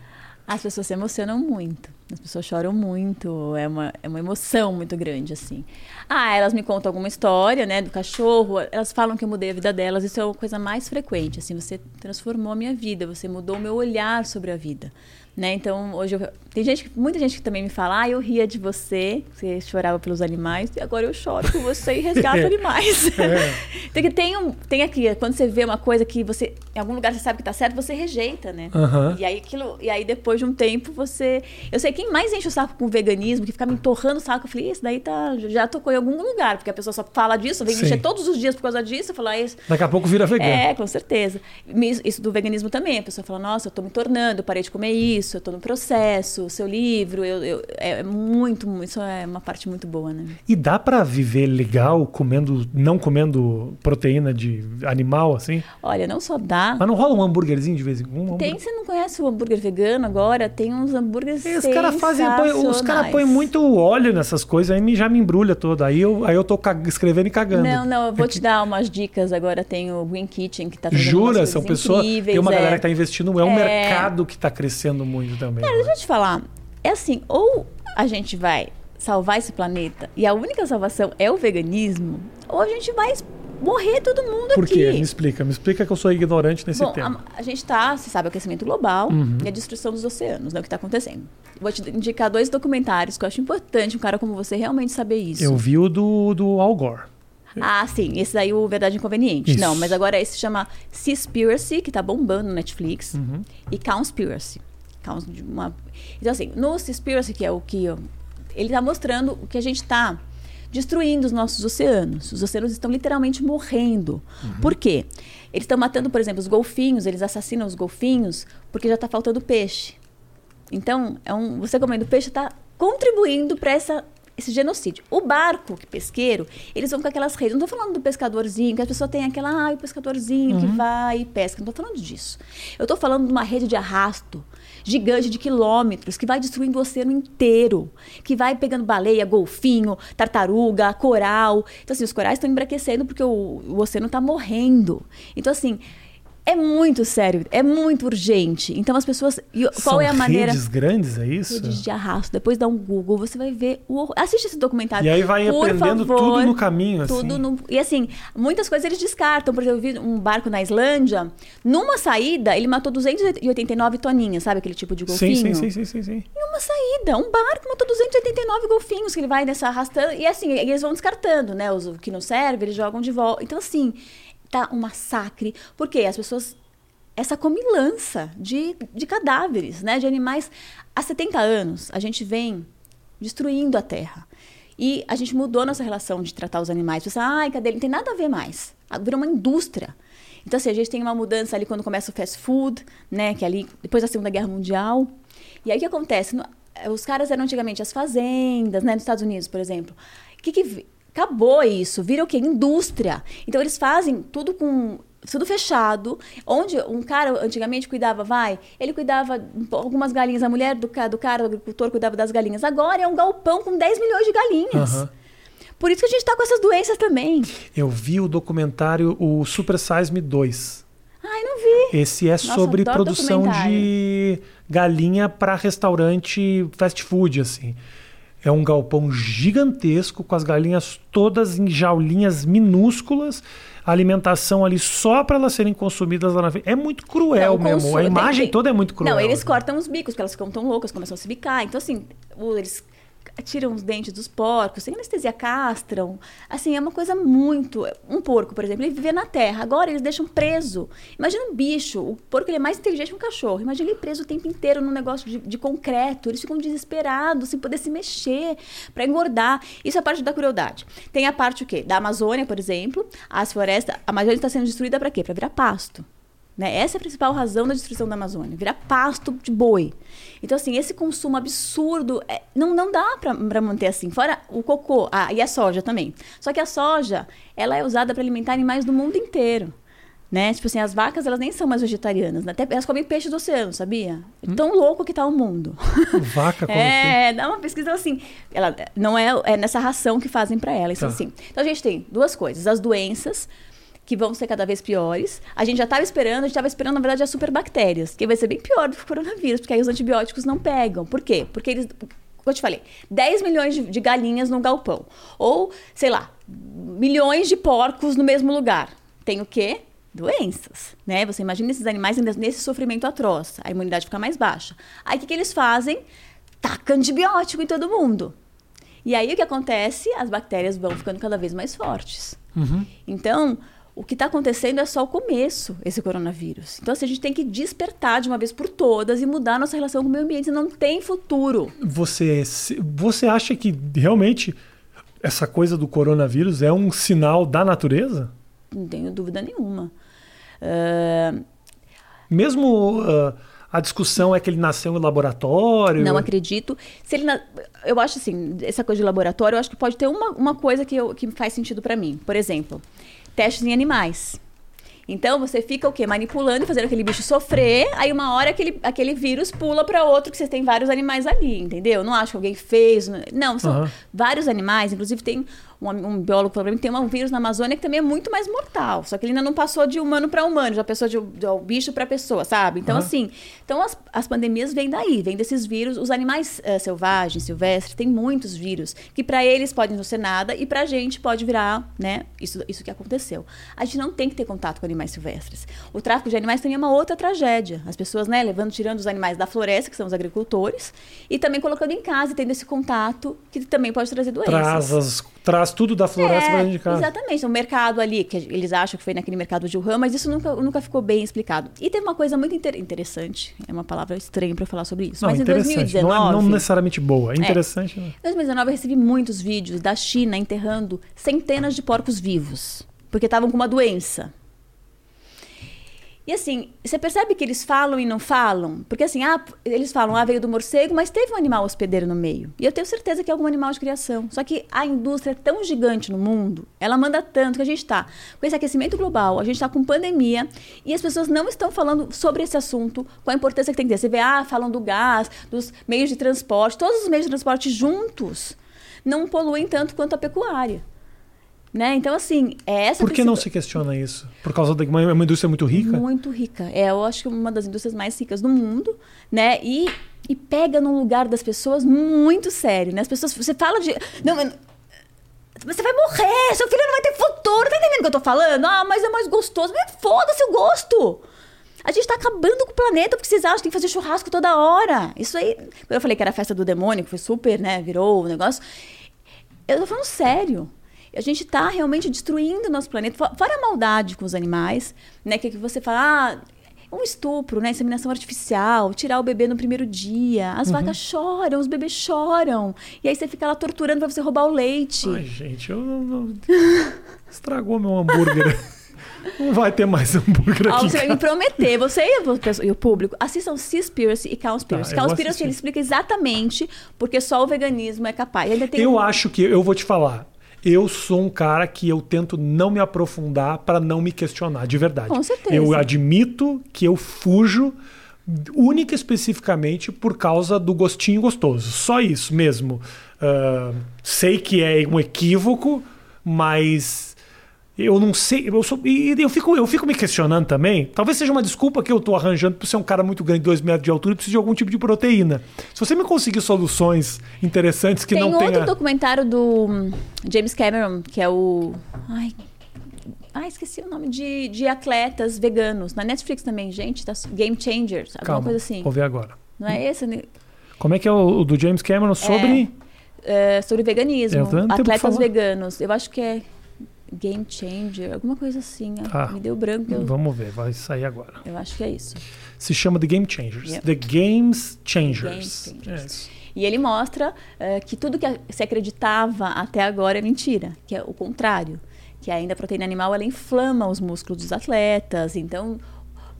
As pessoas se emocionam muito. As pessoas choram muito. É uma, é uma emoção muito grande, assim. Ah, elas me contam alguma história, né, do cachorro. Elas falam que eu mudei a vida delas. Isso é a coisa mais frequente. Assim, você transformou a minha vida. Você mudou o meu olhar sobre a vida. Né? Então, hoje eu, tem gente, muita gente que também me fala, ah, eu ria de você, você chorava pelos animais, e agora eu choro com você e resgato [LAUGHS] animais. É. [LAUGHS] tem que tem um, tem aqui, quando você vê uma coisa que você, em algum lugar você sabe que tá certo, você rejeita, né? Aham. E aí aquilo, e aí depois de um tempo você, eu sei quem mais enche o saco com o veganismo, que fica me torrando o saco, eu falei, isso daí tá, já tocou em algum lugar, porque a pessoa só fala disso, vem me Sim. encher todos os dias por causa disso, eu falo, ah, isso, Daqui a pouco vira vegano. é, com certeza. Isso isso do veganismo também. A pessoa fala, nossa, eu tô me tornando, eu parei de comer isso, isso, eu tô no processo, o seu livro, eu, eu- é muito, muito, isso é uma parte muito boa, né? E dá pra viver legal comendo, não comendo proteína de animal, assim? Olha, não só dá. Mas não rola um hambúrguerzinho de vez em quando? Um Tem, você não conhece o hambúrguer vegano agora? Tem uns hambúrgueres E os caras fazem, põe- os caras põem muito óleo nessas coisas, aí já me embrulha todo. Aí eu, aí eu tô escrevendo e cagando. Não, não, eu vou te dar umas dicas agora. Tem o Green Kitchen que tá Jura? São pessoas. Tem uma é. galera que tá investindo, é um É. mercado que tá crescendo muito também. né? Deixa eu te falar. É assim, ou a gente vai salvar esse planeta e a única salvação é o veganismo, ou a gente vai morrer todo mundo Por aqui. quê? Me explica. Me explica que eu sou ignorante nesse Bom, tema. a, a gente tá, você sabe, aquecimento global Uhum. e a destruição dos oceanos, né? O que tá acontecendo. Vou te indicar dois documentários que eu acho importante um cara como você realmente saber isso. Eu vi o do, do Al Gore. Ah, sim, esse daí o Verdade Inconveniente. Isso. Não, mas agora esse se chama Seaspiracy, que tá bombando no Netflix, Uhum. e Cowspiracy. Cows de uma... Então, assim, no Seaspiracy, que é o que... Ele tá mostrando o que a gente tá destruindo os nossos oceanos. Os oceanos estão literalmente morrendo. Por quê? Eles estão matando, por exemplo, os golfinhos, eles assassinam os golfinhos porque já está faltando peixe. Então, é um, você comendo peixe está contribuindo para essa esse genocídio. O barco que pesqueiro, eles vão com aquelas redes. Não estou falando do pescadorzinho, que as pessoas têm aquela, ah, o pescadorzinho que vai e pesca. Não estou falando disso. Eu estou falando de uma rede de arrasto gigante de quilômetros que vai destruindo o oceano inteiro, que vai pegando baleia, golfinho, tartaruga, coral. Então, assim, os corais estão embraquecendo porque o, o oceano está morrendo. Então, assim, é muito sério, é muito urgente. Então, as pessoas. qual São é a maneira? redes grandes, é isso? Redes de arrasto. Depois dá um Google, você vai ver o horror. Assiste esse documentário. E aí vai por aprendendo favor. tudo no caminho, assim. Tudo no... E assim, muitas coisas eles descartam. Por exemplo, eu vi um barco na Islândia. Numa saída, ele matou 289 toninhas, sabe aquele tipo de golfinho? Sim, sim, sim, sim, sim, uma saída, um barco matou 289 golfinhos que ele vai nessa arrastando. E assim, eles vão descartando, né? Os o que não serve, eles jogam de volta. Então, assim, tá um massacre. Porque as pessoas. Essa comilança de, de cadáveres, né? De animais. Há 70 anos, a gente vem destruindo a terra. E a gente mudou nossa relação de tratar os animais. Você, ai, cadê ele? Não tem nada a ver mais. Ah, Virou uma indústria. Então, assim, a gente tem uma mudança ali quando começa o fast food, né? Que é ali, depois da Segunda Guerra Mundial. E aí o que acontece? No- Os caras eram antigamente as fazendas, né? Nos Estados Unidos, por exemplo. O que que... Acabou isso, vira o quê? Indústria. Então eles fazem tudo com tudo fechado, onde um cara antigamente cuidava, vai, ele cuidava algumas galinhas, a mulher do, do cara, do agricultor, cuidava das galinhas. Agora é um galpão com 10 milhões de galinhas. Aham. Por isso que a gente tá com essas doenças também. Eu vi o documentário, o Super Size Me 2. Ai, não vi. Esse é sobre adoro produção de galinha para restaurante fast food, assim. É um galpão gigantesco com as galinhas todas em jaulinhas minúsculas, a alimentação ali só para elas serem consumidas lá na frente. É muito cruel Não, mesmo. consumo- A imagem tem- toda é muito cruel. Não, eles cortam os bicos, porque elas ficam tão loucas, começam a se bicar. Então, assim, eles tiram os dentes dos porcos, sem anestesia castram. Assim, é uma coisa muito. Um porco, por exemplo, ele vivia na terra. Agora eles deixam preso. Imagina um bicho. O porco ele é mais inteligente que um cachorro. Imagina ele preso o tempo inteiro num negócio de, de concreto. Eles ficam desesperados, sem poder se mexer, para engordar. Isso é a parte da crueldade. Tem a parte o quê? Da Amazônia, por exemplo. As florestas. A Amazônia está sendo destruída para quê? Para virar pasto. Né? Essa é a principal razão da destruição da Amazônia, virar pasto de boi. Então, assim, esse consumo absurdo é, não, não dá para manter assim. Fora o cocô, ah, e a soja também. Só que a soja, ela é usada para alimentar animais do mundo inteiro. Né? Tipo assim, as vacas, elas nem são mais vegetarianas. Né? Até, elas comem peixe do oceano, sabia? É Tão louco que tá o mundo. [LAUGHS] Vaca como É, dá uma pesquisa assim. Ela não é, é nessa ração que fazem para ela, isso Tá. assim. Então a gente tem duas coisas: as doenças que vão ser cada vez piores. A gente já estava esperando, a gente estava esperando, na verdade, as superbactérias, que vai ser bem pior do que o coronavírus, porque aí os antibióticos não pegam. Por quê? Porque eles. Como eu te falei, 10 milhões de, galinhas num galpão. Ou, sei lá, milhões de porcos no mesmo lugar. Tem o quê? Doenças, né? Você imagina esses animais ainda nesse sofrimento atroz. A imunidade fica mais baixa. Aí o que, que eles fazem? Taca antibiótico em todo mundo. E aí o que acontece? As bactérias vão ficando cada vez mais fortes. Uhum. Então, o que está acontecendo é só o começo, esse coronavírus. Então, assim, a gente tem que despertar de uma vez por todas e mudar a nossa relação com o meio ambiente. Não tem futuro. Você, você acha que realmente essa coisa do coronavírus é um sinal da natureza? Não tenho dúvida nenhuma. Ah, Mesmo ah, a discussão é que ele nasceu em laboratório? Não acredito. Se ele na... Eu acho assim, essa coisa de laboratório, eu acho que pode ter uma, uma coisa que, eu, que faz sentido para mim. Por exemplo, testes em animais. Então você fica o quê? Manipulando e fazendo aquele bicho sofrer, aí uma hora aquele, aquele vírus pula para outro, que você tem vários animais ali, entendeu? Não acho que alguém fez. Não, são uhum. vários animais, inclusive tem um, um biólogo falou pra mim, tem um vírus na Amazônia que também é muito mais mortal. Só que ele ainda não passou de humano para humano, já passou de, de, bicho para pessoa, sabe? Então, uhum. assim, então as, as pandemias vêm daí, vêm desses vírus. Os animais uh, selvagens, silvestres, tem muitos vírus que para eles podem não ser nada e pra gente pode virar, né? Isso, isso que aconteceu. A gente não tem que ter contato com animais silvestres. O tráfico de animais também é uma outra tragédia. As pessoas, né, levando, tirando os animais da floresta, que são os agricultores, e também colocando em casa e tendo esse contato que também pode trazer doenças. Traz as traz tudo da floresta é, para dentro de casa. Exatamente, o mercado ali, que eles acham que foi naquele mercado de Wuhan, mas isso nunca, nunca ficou bem explicado. E teve uma coisa muito inter interessante, é uma palavra estranha para falar sobre isso, não, mas em 2019... Não, é, não necessariamente boa, é interessante. É, em 2019 eu recebi muitos vídeos da China enterrando centenas de porcos vivos, porque estavam com uma doença. E assim, você percebe que eles falam e não falam? Porque assim, ah, eles falam, ah, veio do morcego, mas teve um animal hospedeiro no meio. E eu tenho certeza que é algum animal de criação. Só que a indústria é tão gigante no mundo, ela manda tanto que a gente está com esse aquecimento global, a gente está com pandemia, e as pessoas não estão falando sobre esse assunto, com a importância que tem que ter. Você vê, ah, falam do gás, dos meios de transporte, todos os meios de transporte juntos não poluem tanto quanto a pecuária. Né? Então, assim, é essa. Por que não se questiona isso? Por causa de uma, uma indústria muito rica? Muito rica. É, eu acho que uma das indústrias mais ricas do mundo, né? E, e pega num lugar das pessoas muito sério, né? As pessoas. Você fala de. Não, você vai morrer, seu filho não vai ter futuro. Tá entendendo o que eu tô falando? Ah, mas é mais gostoso. Mas foda-se o gosto. A gente tá acabando com o planeta porque vocês acham que tem que fazer churrasco toda hora. Isso aí. Quando eu falei que era a festa do demônio, que foi super, né? Virou o negócio. Eu tô falando sério. A gente está realmente destruindo o nosso planeta. Fora a maldade com os animais, né? Que, que você fala, ah, um estupro, né? Inseminação artificial, tirar o bebê no primeiro dia. As uhum. vacas choram, os bebês choram. E aí você fica lá torturando para você roubar o leite. Ai, gente, eu não... [LAUGHS] estragou meu hambúrguer. [LAUGHS] Não vai ter mais hambúrguer aqui. Ah, você vai me prometer, você e o público, assistam Seaspiracy e Cowspiracy. Tá, Cowspiracy ele explica exatamente porque só o veganismo é capaz. eu um... acho que, eu vou te falar, eu sou um cara que eu tento não me aprofundar para não me questionar, de verdade. Com certeza. Eu admito que eu fujo única e especificamente por causa do gostinho gostoso. Só isso mesmo. Uh, sei que é um equívoco, mas eu não sei, eu sou, e eu fico, eu fico me questionando também. Talvez seja uma desculpa que eu estou arranjando por ser um cara muito grande, dois metros de altura, e preciso de algum tipo de proteína. Se você me conseguir soluções interessantes que Tem não tenha. Tem outro documentário do hum, James Cameron, que é o. Ai, ah, esqueci o nome de, de atletas veganos. Na Netflix também, gente. Tá, Game Changers, alguma Calma, coisa assim. Vou ver agora. Não é esse? Né? Como é que é o, o do James Cameron sobre. É, é, sobre veganismo. Atletas veganos. Eu acho que é Game Changer, alguma coisa assim. Ah, Me deu branco. Eu... Vamos ver, vai sair agora. Eu acho que é isso. Se chama The Game Changers. The Games Changers. Game Changers. É e ele mostra uh, que tudo que se acreditava até agora é mentira, que é o contrário. Que ainda a proteína animal ela inflama os músculos dos atletas. Então,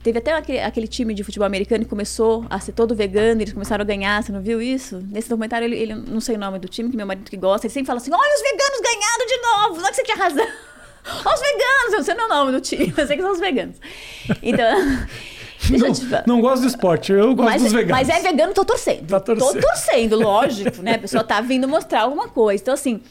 Teve até aquele, aquele, time de futebol americano que começou a ser todo vegano, eles começaram a ganhar, você não viu isso? Nesse documentário, ele, ele não sei o nome do time, que meu marido que gosta, ele sempre fala assim: olha, os veganos ganharam de novo, não é que você tinha razão. [LAUGHS] Olha os veganos, eu sei o nome do time, eu sei que são os veganos. Então. [LAUGHS] Não, te... não, gosto do esporte, eu gosto mas, dos veganos. Mas é vegano, tô torcendo. Tá torcendo. Tô torcendo, lógico, né? A pessoa tá vindo mostrar alguma coisa. Então, assim,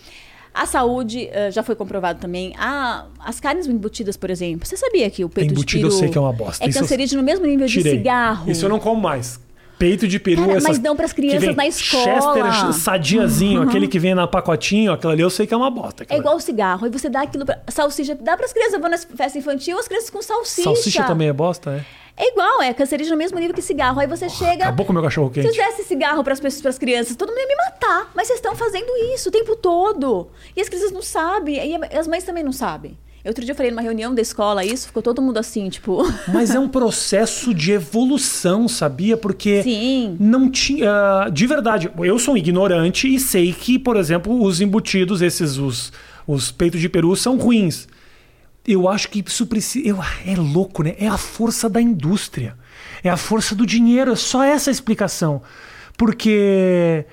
a saúde uh, já foi comprovado também. Ah, as carnes embutidas, por exemplo. Você sabia que o peito Embutido de peru eu sei que é uma bosta. É cancerígeno no mesmo nível tirei. de cigarro. Isso eu não como mais. Peito de peru, Cara, essas, mas dão para as crianças na escola. Chester sadiazinho, uhum. aquele que vem na pacotinho, aquilo ali eu sei que é uma bosta. É igual cigarro. Aí você dá aquilo pra... Salsicha, dá para as crianças, vão na festa infantil, as crianças com salsicha. Salsicha também é bosta, é? É igual, é cancerígeno no mesmo nível que cigarro. Aí você oh, chega. Acabou com o meu cachorro quente. Se eu desse cigarro para as pessoas, crianças, todo mundo ia me matar. Mas vocês estão fazendo isso o tempo todo. E as crianças não sabem, e as mães também não sabem. Outro dia eu falei numa reunião da escola isso, ficou todo mundo assim, tipo. [LAUGHS] Mas é um processo de evolução, sabia? Porque Sim. não tinha. De verdade, eu sou um ignorante e sei que, por exemplo, os embutidos, esses, os, os peitos de peru, são ruins. eu acho que isso precisa. Eu, é louco, né? É a força da indústria. É a força do dinheiro. É só essa a explicação. Porque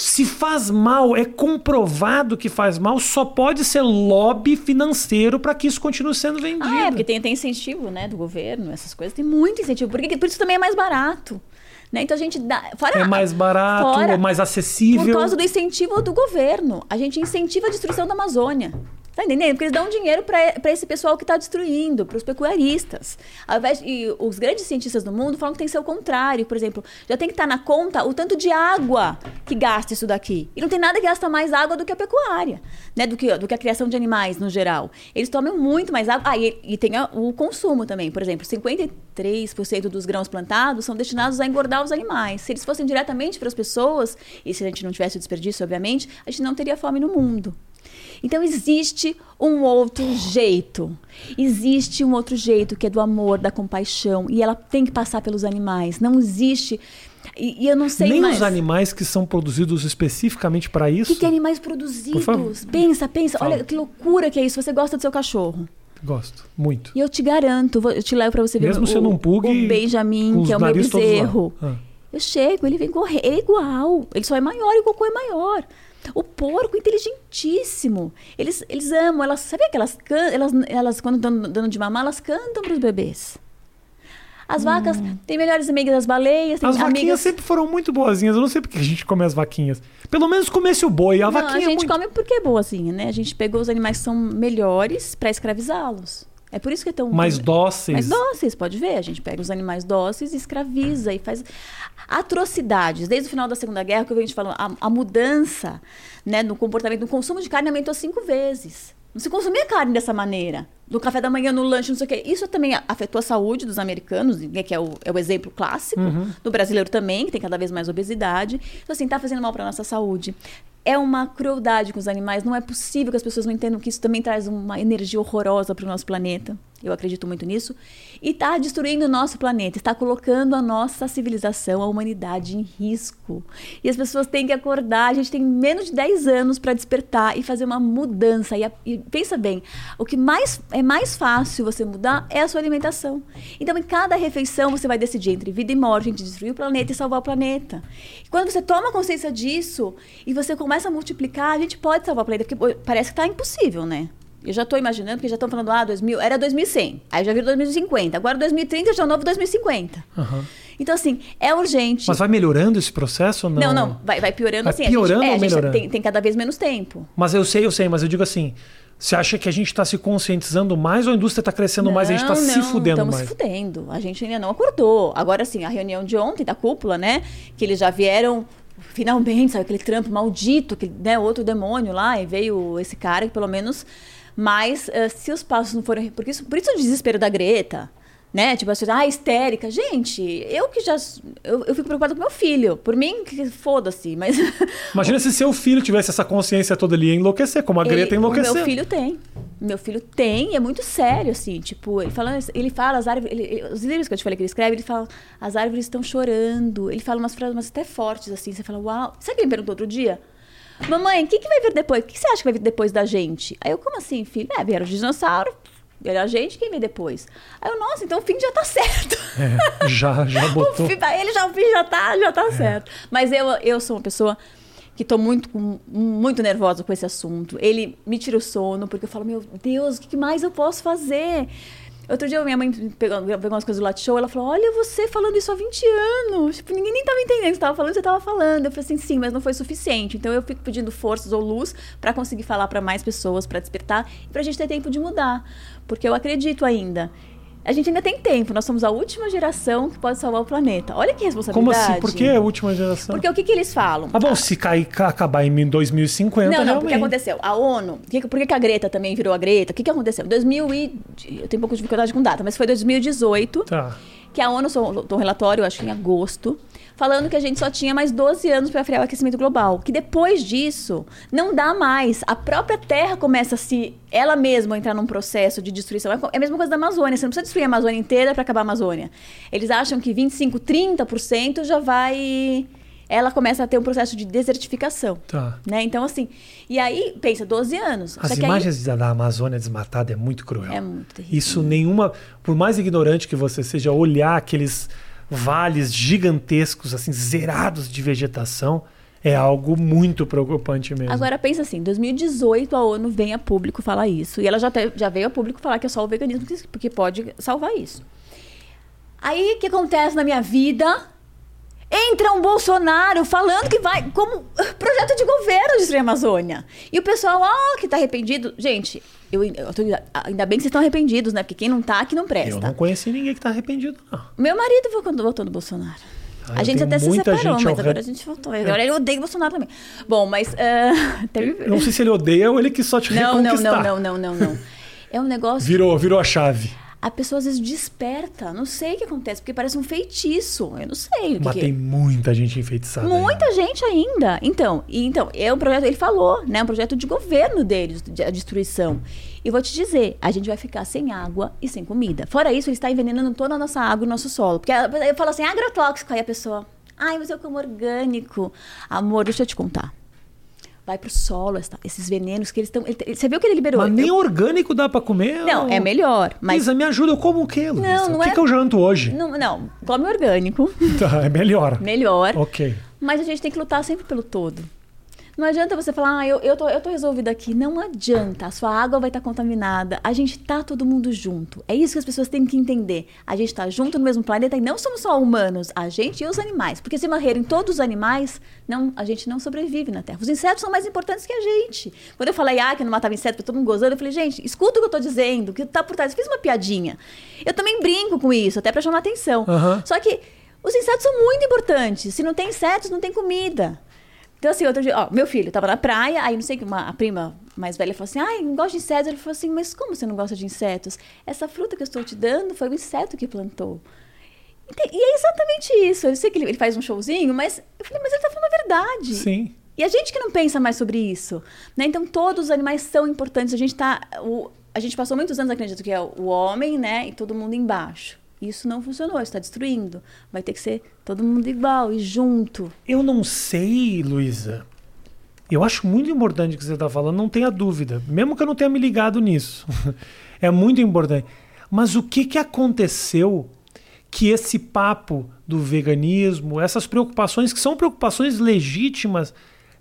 se faz mal, é comprovado que faz mal, só pode ser lobby financeiro para que isso continue sendo vendido. Ah, é, porque tem, tem incentivo, né, do governo, essas coisas, tem muito incentivo. Porque, por isso também é mais barato. Né? Então a gente dá. Fora, é mais barato, fora, é mais acessível. Por causa do incentivo do governo. A gente incentiva a destruição da Amazônia. Tá entendendo? Porque eles dão dinheiro para esse pessoal que está destruindo, para os pecuaristas. Ao invés, e os grandes cientistas do mundo falam que tem que ser o contrário. Por exemplo, já tem que estar tá na conta o tanto de água que gasta isso daqui. E não tem nada que gasta mais água do que a pecuária, né? do, que, do que a criação de animais no geral. Eles tomam muito mais água. Ah, e, e tem a, o consumo também. Por exemplo, 53% dos grãos plantados são destinados a engordar os animais. Se eles fossem diretamente para as pessoas, e se a gente não tivesse o desperdício, obviamente, a gente não teria fome no mundo. Então existe um outro jeito. Existe um outro jeito que é do amor, da compaixão. E ela tem que passar pelos animais. Não existe. E, e eu não sei Nem mais. os animais que são produzidos especificamente para isso. Que, que animais produzidos? Pensa, pensa. Fala. Olha que loucura que é isso. Você gosta do seu cachorro? Gosto, muito. E eu te garanto, eu te levo para você ver Mesmo o, sendo um pug, o Benjamin, que é o meu bezerro. Ah. Eu chego, ele vem correr, ele é igual. Ele só é maior e o cocô é maior. O porco, inteligentíssimo. Eles, eles amam, elas. Sabia que elas, elas, elas quando estão dando de mamar, elas cantam para os bebês. As vacas hum. têm melhores amigas das baleias. As vaquinhas amigas... sempre foram muito boazinhas. Eu não sei porque a gente come as vaquinhas. Pelo menos comesse o boi. A não, vaquinha. A é gente muito... come porque é boazinha, né? A gente pegou os animais que são melhores para escravizá-los. É por isso que é tão. Mais dóceis. Mais dóceis, pode ver. A gente pega os animais dóceis e escraviza e faz atrocidades. Desde o final da Segunda Guerra, que a gente falou, a, a mudança né, no comportamento, no consumo de carne aumentou cinco vezes. Não se consumia carne dessa maneira. No café da manhã, no lanche, não sei o quê. Isso também afetou a saúde dos americanos, né, que é o, é o exemplo clássico. Uhum. Do brasileiro também, que tem cada vez mais obesidade. Então, assim, tá fazendo mal para nossa saúde é uma crueldade com os animais. Não é possível que as pessoas não entendam que isso também traz uma energia horrorosa para o nosso planeta. Eu acredito muito nisso. E está destruindo o nosso planeta, está colocando a nossa civilização, a humanidade em risco. E as pessoas têm que acordar. A gente tem menos de 10 anos para despertar e fazer uma mudança. E, a, e, pensa bem, o que mais é mais fácil você mudar é a sua alimentação. Então, em cada refeição, você vai decidir entre vida e morte, entre destruir o planeta e salvar o planeta. E quando você toma consciência disso e você começa a multiplicar, a gente pode salvar o planeta, porque parece que está impossível, né? Eu já estou imaginando, porque já estão falando, ah, 2000, era 2100, aí já virou 2050, agora 2030 já é o novo 2050. Uhum. Então, assim, é urgente. Mas vai melhorando esse processo ou não? Não, não, vai, vai piorando vai assim. piorando a gente, é, ou melhorando? Tem, tem, cada vez menos tempo. Mas eu sei, eu sei, mas eu digo assim, você acha que a gente está se conscientizando mais ou a indústria está crescendo não, mais e a gente está se fudendo mais? Estamos se fudendo. A gente ainda não acordou. Agora, sim, a reunião de ontem da cúpula, né, que eles já vieram finalmente, sabe, aquele trampo maldito, que, né, outro demônio lá, e veio esse cara que pelo menos mas uh, se os passos não forem. Porque isso, por isso o desespero da Greta. Né? Tipo assim, ah, histérica. Gente, eu que já. Eu, eu fico preocupada com meu filho. Por mim, foda-se. Mas. [LAUGHS] Imagina se seu filho tivesse essa consciência toda ali, ia enlouquecer, como a Greta enlouqueceu. Meu filho tem. Meu filho tem, e é muito sério, assim. Tipo, ele fala, ele fala as árvores. Ele, ele, os livros que eu te falei que ele escreve, ele fala, as árvores estão chorando. Ele fala umas frases até fortes, assim. Você fala, uau. Sabe o que ele me perguntou outro dia? Mamãe, o que, que vai vir depois? O que você acha que vai vir depois da gente? Aí eu, como assim, filho? É, vieram os dinossauros, vieram a gente, quem vem depois? Aí eu, nossa, então o fim já tá certo. É, já, já [LAUGHS] botou. o fim, ele já, o fim já tá, já tá é. certo. Mas eu, eu sou uma pessoa que tô muito, muito nervosa com esse assunto. Ele me tira o sono, porque eu falo, meu Deus, o que mais eu posso fazer? Outro dia minha mãe pegou, pegou umas coisas do Latte Show, ela falou, olha você falando isso há 20 anos. Tipo, ninguém nem tava entendendo o que você tava falando, você tava falando. Eu falei assim, sim, mas não foi suficiente. Então eu fico pedindo forças ou luz para conseguir falar para mais pessoas, para despertar e pra gente ter tempo de mudar. Porque eu acredito ainda a gente ainda tem tempo, nós somos a última geração que pode salvar o planeta. Olha que responsabilidade. Como assim? Por que a última geração? Porque o que, que eles falam? Ah, bom, se cair, acabar em 2050, Não, não, realmente. porque aconteceu. A ONU, por que, que a Greta também virou a Greta? O que, que aconteceu? 2000 e... Eu tenho um pouco de dificuldade com data, mas foi 2018 tá. que a ONU soltou um relatório, acho que em agosto, falando que a gente só tinha mais 12 anos para frear o aquecimento global. Que depois disso, não dá mais. A própria Terra começa a se, ela mesma, entrar num processo de destruição. É a mesma coisa da Amazônia. Você não precisa destruir a Amazônia inteira para acabar a Amazônia. Eles acham que 25, 30% já vai ela começa a ter um processo de desertificação. Tá. Né? Então, assim, e aí, pensa, 12 anos. As que aí- imagens da Amazônia desmatada é muito cruel. É muito terrível. Isso nenhuma, por mais ignorante que você seja, olhar aqueles vales gigantescos, assim, zerados de vegetação, é algo muito preocupante mesmo. Agora pensa assim, 2018 a ONU vem a público falar isso. E ela já, te- já veio a público falar que é só o veganismo que- porque pode salvar isso. Aí o que acontece na minha vida? Entra um Bolsonaro falando que vai como projeto de governo destruir a Amazônia. E o pessoal, ah, que tá arrependido. Gente, eu, eu tô- ainda bem que vocês estão arrependidos, né? Porque quem não tá, que não presta. Eu não conheci ninguém que tá arrependido, não. Meu marido foi quando votou no Bolsonaro. Ah, a gente até se separou, mas agora red- a gente votou. Agora ele odeia o Bolsonaro também. Bom, mas ah, [LAUGHS] teve... Não sei se ele odeia ou ele que só te Não, não, reconquistar. não, não, não, não, não. É um negócio. Virou, virou a chave. A pessoa às vezes desperta. Não sei o que acontece, porque parece um feitiço. Eu não sei que Mas que tem é. muita gente enfeitiçada. Muita ainda. gente ainda. Então, e então, é um projeto, ele falou, né? Um projeto de governo deles, de, a destruição. E vou te dizer, a gente vai ficar sem água e sem comida. Fora isso, ele está envenenando toda a nossa água e o nosso solo. Porque eu falo assim, agrotóxico, aí a pessoa. Ai, mas eu como orgânico. Amor, deixa eu te contar. Vai pro solo, essa- esses venenos que eles estão. Você viu que ele liberou? Mas nem Eu- orgânico dá pra comer? Não, é melhor. Mas Luísa, me ajuda, eu como o quê, Luísa? Não, não o que, é- que eu janto hoje? Não, não, come orgânico, [LAUGHS] Tá, é melhor. melhor. Ok. Mas a gente tem que lutar sempre pelo todo. Não adianta você falar, ah, eu, eu, tô, eu tô resolvida aqui. Não adianta. A sua água vai estar contaminada. A gente tá todo mundo junto. É isso que as pessoas têm que entender. A gente tá junto no mesmo planeta e não somos só humanos, a gente e os animais. Porque se morrerem todos os animais, não, a gente não sobrevive na Terra. Os insetos são mais importantes que a gente. Quando eu falei, ah, que eu não matava inseto, todo mundo gozando, eu falei, gente, escuta o que eu tô dizendo, o que tá por trás. Eu fiz uma piadinha. Eu também brinco com isso, até pra chamar atenção. Aham. Só que os insetos são muito importantes. Se não tem insetos, não tem comida. Então, assim, outro dia, ó, meu filho tava na praia, aí não sei que uma a prima mais velha falou assim: ai, não gosto de insetos. Ele falou assim: mas como você não gosta de insetos? Essa fruta que eu estou te dando foi o inseto que plantou. E é exatamente isso. Eu sei que ele, faz um showzinho, mas eu falei, mas ele tá falando a verdade. Sim. E a gente que não pensa mais sobre isso, né? Então todos os animais são importantes. A gente tá, o- a gente passou muitos anos acreditando que é o homem, né, e todo mundo embaixo. Isso não funcionou, está destruindo. Vai ter que ser todo mundo igual e junto. Eu não sei, Luísa. Eu acho muito importante o que você está falando, não tenha dúvida. Mesmo que eu não tenha me ligado nisso. [LAUGHS] é muito importante. Mas o que, que aconteceu que esse papo do veganismo, essas preocupações, que são preocupações legítimas,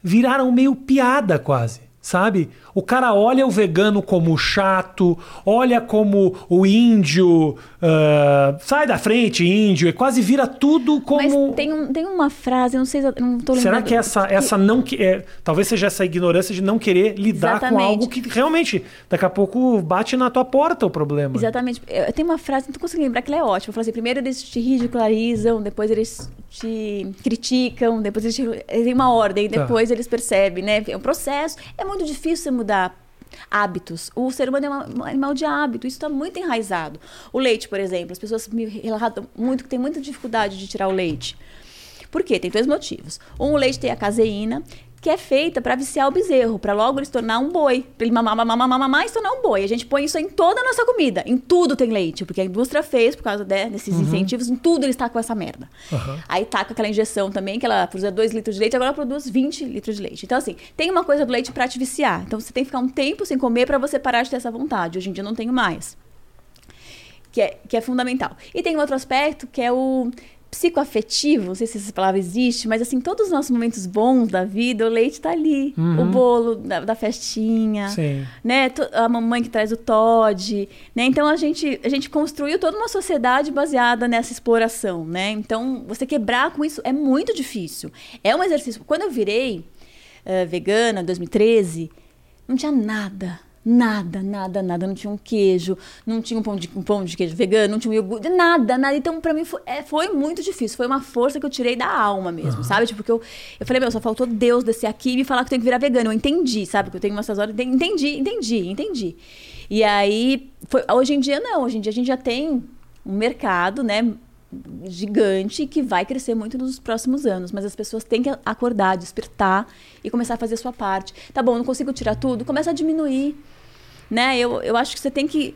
viraram meio piada quase? Sabe? O cara olha o vegano como chato, olha como o índio, ah, sai da frente, índio, e quase vira tudo como. Mas tem, um, tem uma frase, eu não sei, não tô lembrando. Será que essa, essa não que é, talvez seja essa ignorância de não querer lidar com Exatamente. algo que realmente daqui a pouco bate na tua porta o problema? Exatamente. Eu tenho uma frase, não tô conseguindo lembrar que ela é ótima. Eu falo assim, primeiro eles te ridicularizam, depois eles te criticam, depois eles te... Tem uma ordem, Tá. depois eles percebem, né? É um processo. É muito difícil mudar hábitos. O ser humano é um animal de hábito, isso está muito enraizado. O leite, por exemplo, as pessoas me relatam muito que tem muita dificuldade de tirar o leite. Por quê? Tem dois motivos. Um, o leite tem a caseína, que é feita para viciar o bezerro, para logo ele se tornar um boi, para ele mamar, mamar, mamar, mamar e se tornar um boi. A gente põe isso em toda a nossa comida, em tudo tem leite, porque a indústria fez por causa né, desses incentivos, em tudo eles tacam essa merda. Aham. Aí taca aquela injeção também, que ela produzia 2 litros de leite, agora ela produz 20 litros de leite. Então, assim, tem uma coisa do leite para te viciar. Então, você tem que ficar um tempo sem comer para você parar de ter essa vontade. Hoje em dia eu não tenho mais que é, que é fundamental. E tem um outro aspecto que é o psicoafetivo, não sei se essa palavra existe, mas assim, todos os nossos momentos bons da vida, o leite tá ali. O bolo da, da festinha, Sim. né? A mamãe que traz o Todd, né? Então a gente, a gente construiu toda uma sociedade baseada nessa exploração, né? Então, você quebrar com isso é muito difícil. É um exercício. Quando eu virei eh, vegana em 2013, não tinha nada. Nada, nada, nada. Não tinha um queijo, não tinha um pão de, um pão de queijo vegano, não tinha um iogurte, nada, nada. Então, pra mim, foi, é, foi muito difícil. Foi uma força que eu tirei da alma mesmo, sabe? Tipo, porque eu, eu falei, meu, só faltou Deus descer aqui e me falar que eu tenho que virar vegano. Eu entendi, sabe? Que eu tenho umas horas. Entendi, entendi, entendi. E aí, foi, hoje em dia, não. Hoje em dia, a gente já tem um mercado, né? Gigante que vai crescer muito nos próximos anos, mas as pessoas têm que acordar, despertar e começar a fazer a sua parte. Tá bom, não consigo tirar tudo, começa a diminuir, né? Eu, eu acho que você tem que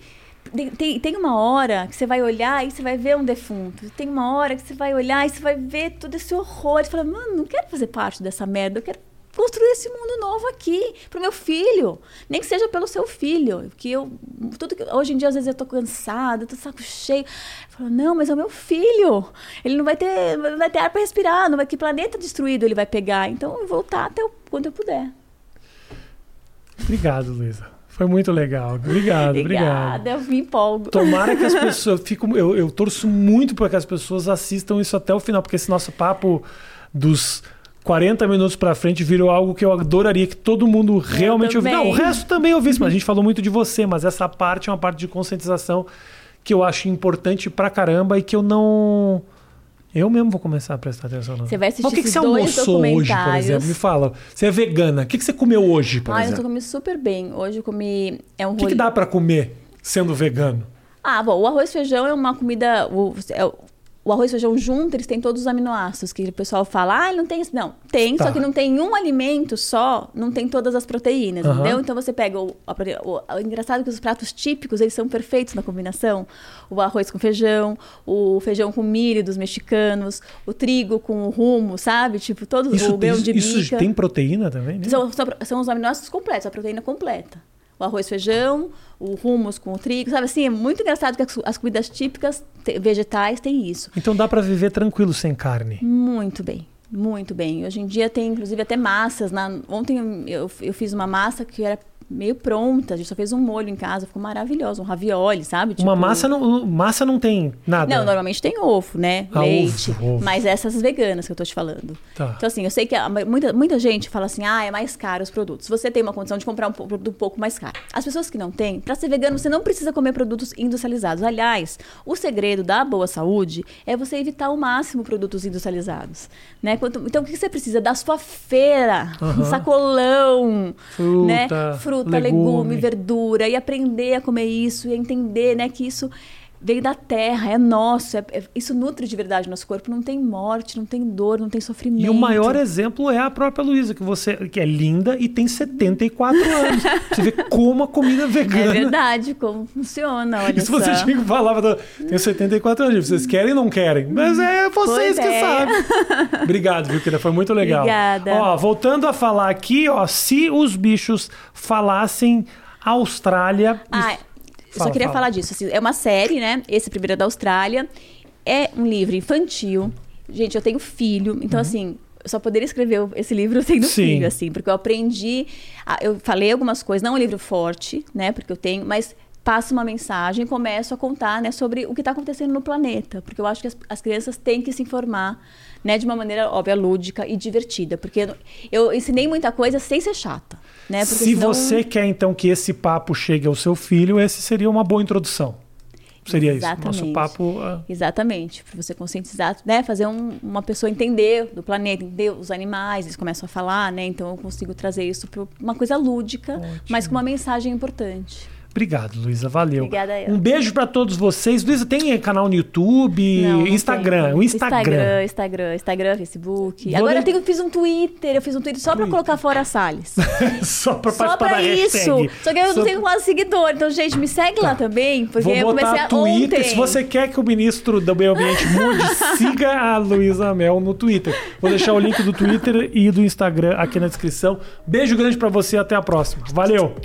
tem, tem, uma hora que você vai olhar e você vai ver um defunto. Tem uma hora que você vai olhar e você vai ver todo esse horror. E fala, mano, não quero fazer parte dessa merda. Eu quero construir esse mundo novo aqui pro meu filho, nem que seja pelo seu filho, que eu tudo que, hoje em dia às vezes eu tô cansada, tô saco cheio, eu falo, não, mas é o meu filho, ele não vai ter, não vai ter ar para respirar, não vai que planeta destruído ele vai pegar, então eu vou voltar até o, quando eu puder. Obrigado, Luísa. Foi muito legal. Obrigado, Obrigada, obrigado. eu me empolgo. Tomara que as [LAUGHS] pessoas. Fico, eu, eu torço muito para que as pessoas assistam isso até o final, porque esse nosso papo dos 40 minutos para frente virou algo que eu adoraria que todo mundo realmente ouvisse. Não, o resto também ouvisse, mas a [LAUGHS] gente falou muito de você, mas essa parte é uma parte de conscientização que eu acho importante pra caramba e que eu não. Eu mesmo vou começar a prestar atenção. Você vai assistir Mas o que, que você almoçou hoje, por exemplo? Me fala. Você é vegana. O que, que você comeu hoje, por Ah, eu tô exemplo? comendo super bem. Hoje eu comi é um O que, que dá pra comer sendo vegano? Ah, bom, o arroz e feijão é uma comida. O, é o- o arroz e feijão junto, eles têm todos os aminoácidos, que o pessoal fala, ah, ele não tem isso. Não, tem, Tá. só que não tem um alimento só, não tem todas as proteínas, Aham. entendeu? Então você pega o, prote- o, o engraçado é que os pratos típicos, eles são perfeitos na combinação. O arroz com feijão, o feijão com milho dos mexicanos, o trigo com o rumo, sabe? Tipo, todos Isso, o grão isso, de isso bica. tem proteína também? Né? São, são, são os aminoácidos completos, a proteína completa. O arroz, feijão, o hummus com o trigo, sabe assim? É muito engraçado que as, as comidas típicas te- vegetais têm isso. Então dá pra viver tranquilo sem carne. Muito bem, muito bem. Hoje em dia tem inclusive até massas. Na, ontem eu, eu fiz uma massa que era meio pronta, a gente só fez um molho em casa, ficou maravilhoso, um ravioli, sabe? Uma Tipo- massa não, massa não tem nada. Não, normalmente tem ovo, né? Ah, Leite. ovo, ovo. Mas essas veganas que eu tô te falando. Tá. Então, assim, eu sei que a- muita, muita gente fala assim, ah, é mais caro os produtos. Você tem uma condição de comprar um produto um pouco mais caro. As pessoas que não têm, para ser vegano, você não precisa comer produtos industrializados. Aliás, o segredo da boa saúde é você evitar ao máximo produtos industrializados. Né? Quanto- então, o que você precisa? Da sua feira, um sacolão, Fruta, né? Fruta, legume. legume, verdura e aprender a comer isso e entender, né, que isso veio da terra, é nosso, é- é- isso nutre de verdade o nosso corpo, não tem morte, não tem dor, não tem sofrimento. E o maior exemplo é a própria Luísa, que você que é linda e tem 74 [LAUGHS] anos. Você vê como a comida É vegana. verdade, como funciona, olha Isso você só. tinha que falar, tenho 74 anos, vocês querem ou não querem? Mas é vocês Pois que é. sabem. [LAUGHS] Obrigado, viu, querida? Foi muito legal. Obrigada. Ó, voltando a falar aqui, ó, se os bichos falassem Austrália. Ah, eu Fala, só queria fala. falar disso. assim, é uma série, né? Esse primeiro é da Austrália. É um livro infantil. Gente, eu tenho filho, então assim, eu só poderia escrever esse livro [LAUGHS] tendo Uhum. Sim. filho, assim, porque eu aprendi. a- eu falei algumas coisas, não é um livro forte, né? Porque eu tenho, mas passo uma mensagem, começo a contar, né, sobre o que está acontecendo no planeta, porque eu acho que as, as crianças têm que se informar, né, de uma maneira óbvia, lúdica e divertida, porque eu, eu ensinei muita coisa sem ser chata, né? Se senão- você quer, então, que esse papo chegue ao seu filho, esse seria uma boa introdução. Seria isso. Exatamente. Nosso papo. ah, Exatamente, para você conscientizar, né? Fazer um- uma pessoa entender do planeta, entender os animais, eles começam a falar, né? Então eu consigo trazer isso para uma coisa lúdica, mas com uma mensagem importante. Obrigado, Luísa. Valeu. Obrigada eu. Um beijo pra todos vocês. Luísa, tem canal no YouTube, Não, não Instagram. tem. O Instagram. Instagram, Instagram, Instagram, Facebook. Vou Agora eu tenho, fiz um Twitter, eu fiz um Twitter só para colocar fora a Salles. [LAUGHS] Só pra Só da isso. hashtag. Só que eu Só não tenho quase seguidor. Então, gente, me segue lá também, porque Vou eu comecei a Twitter. ontem. Se você quer que o ministro do Meio Ambiente mude, [LAUGHS] siga a Luísa Mel no Twitter. Vou deixar o link do Twitter e do Instagram aqui na descrição. Beijo grande pra você, até a próxima. Valeu!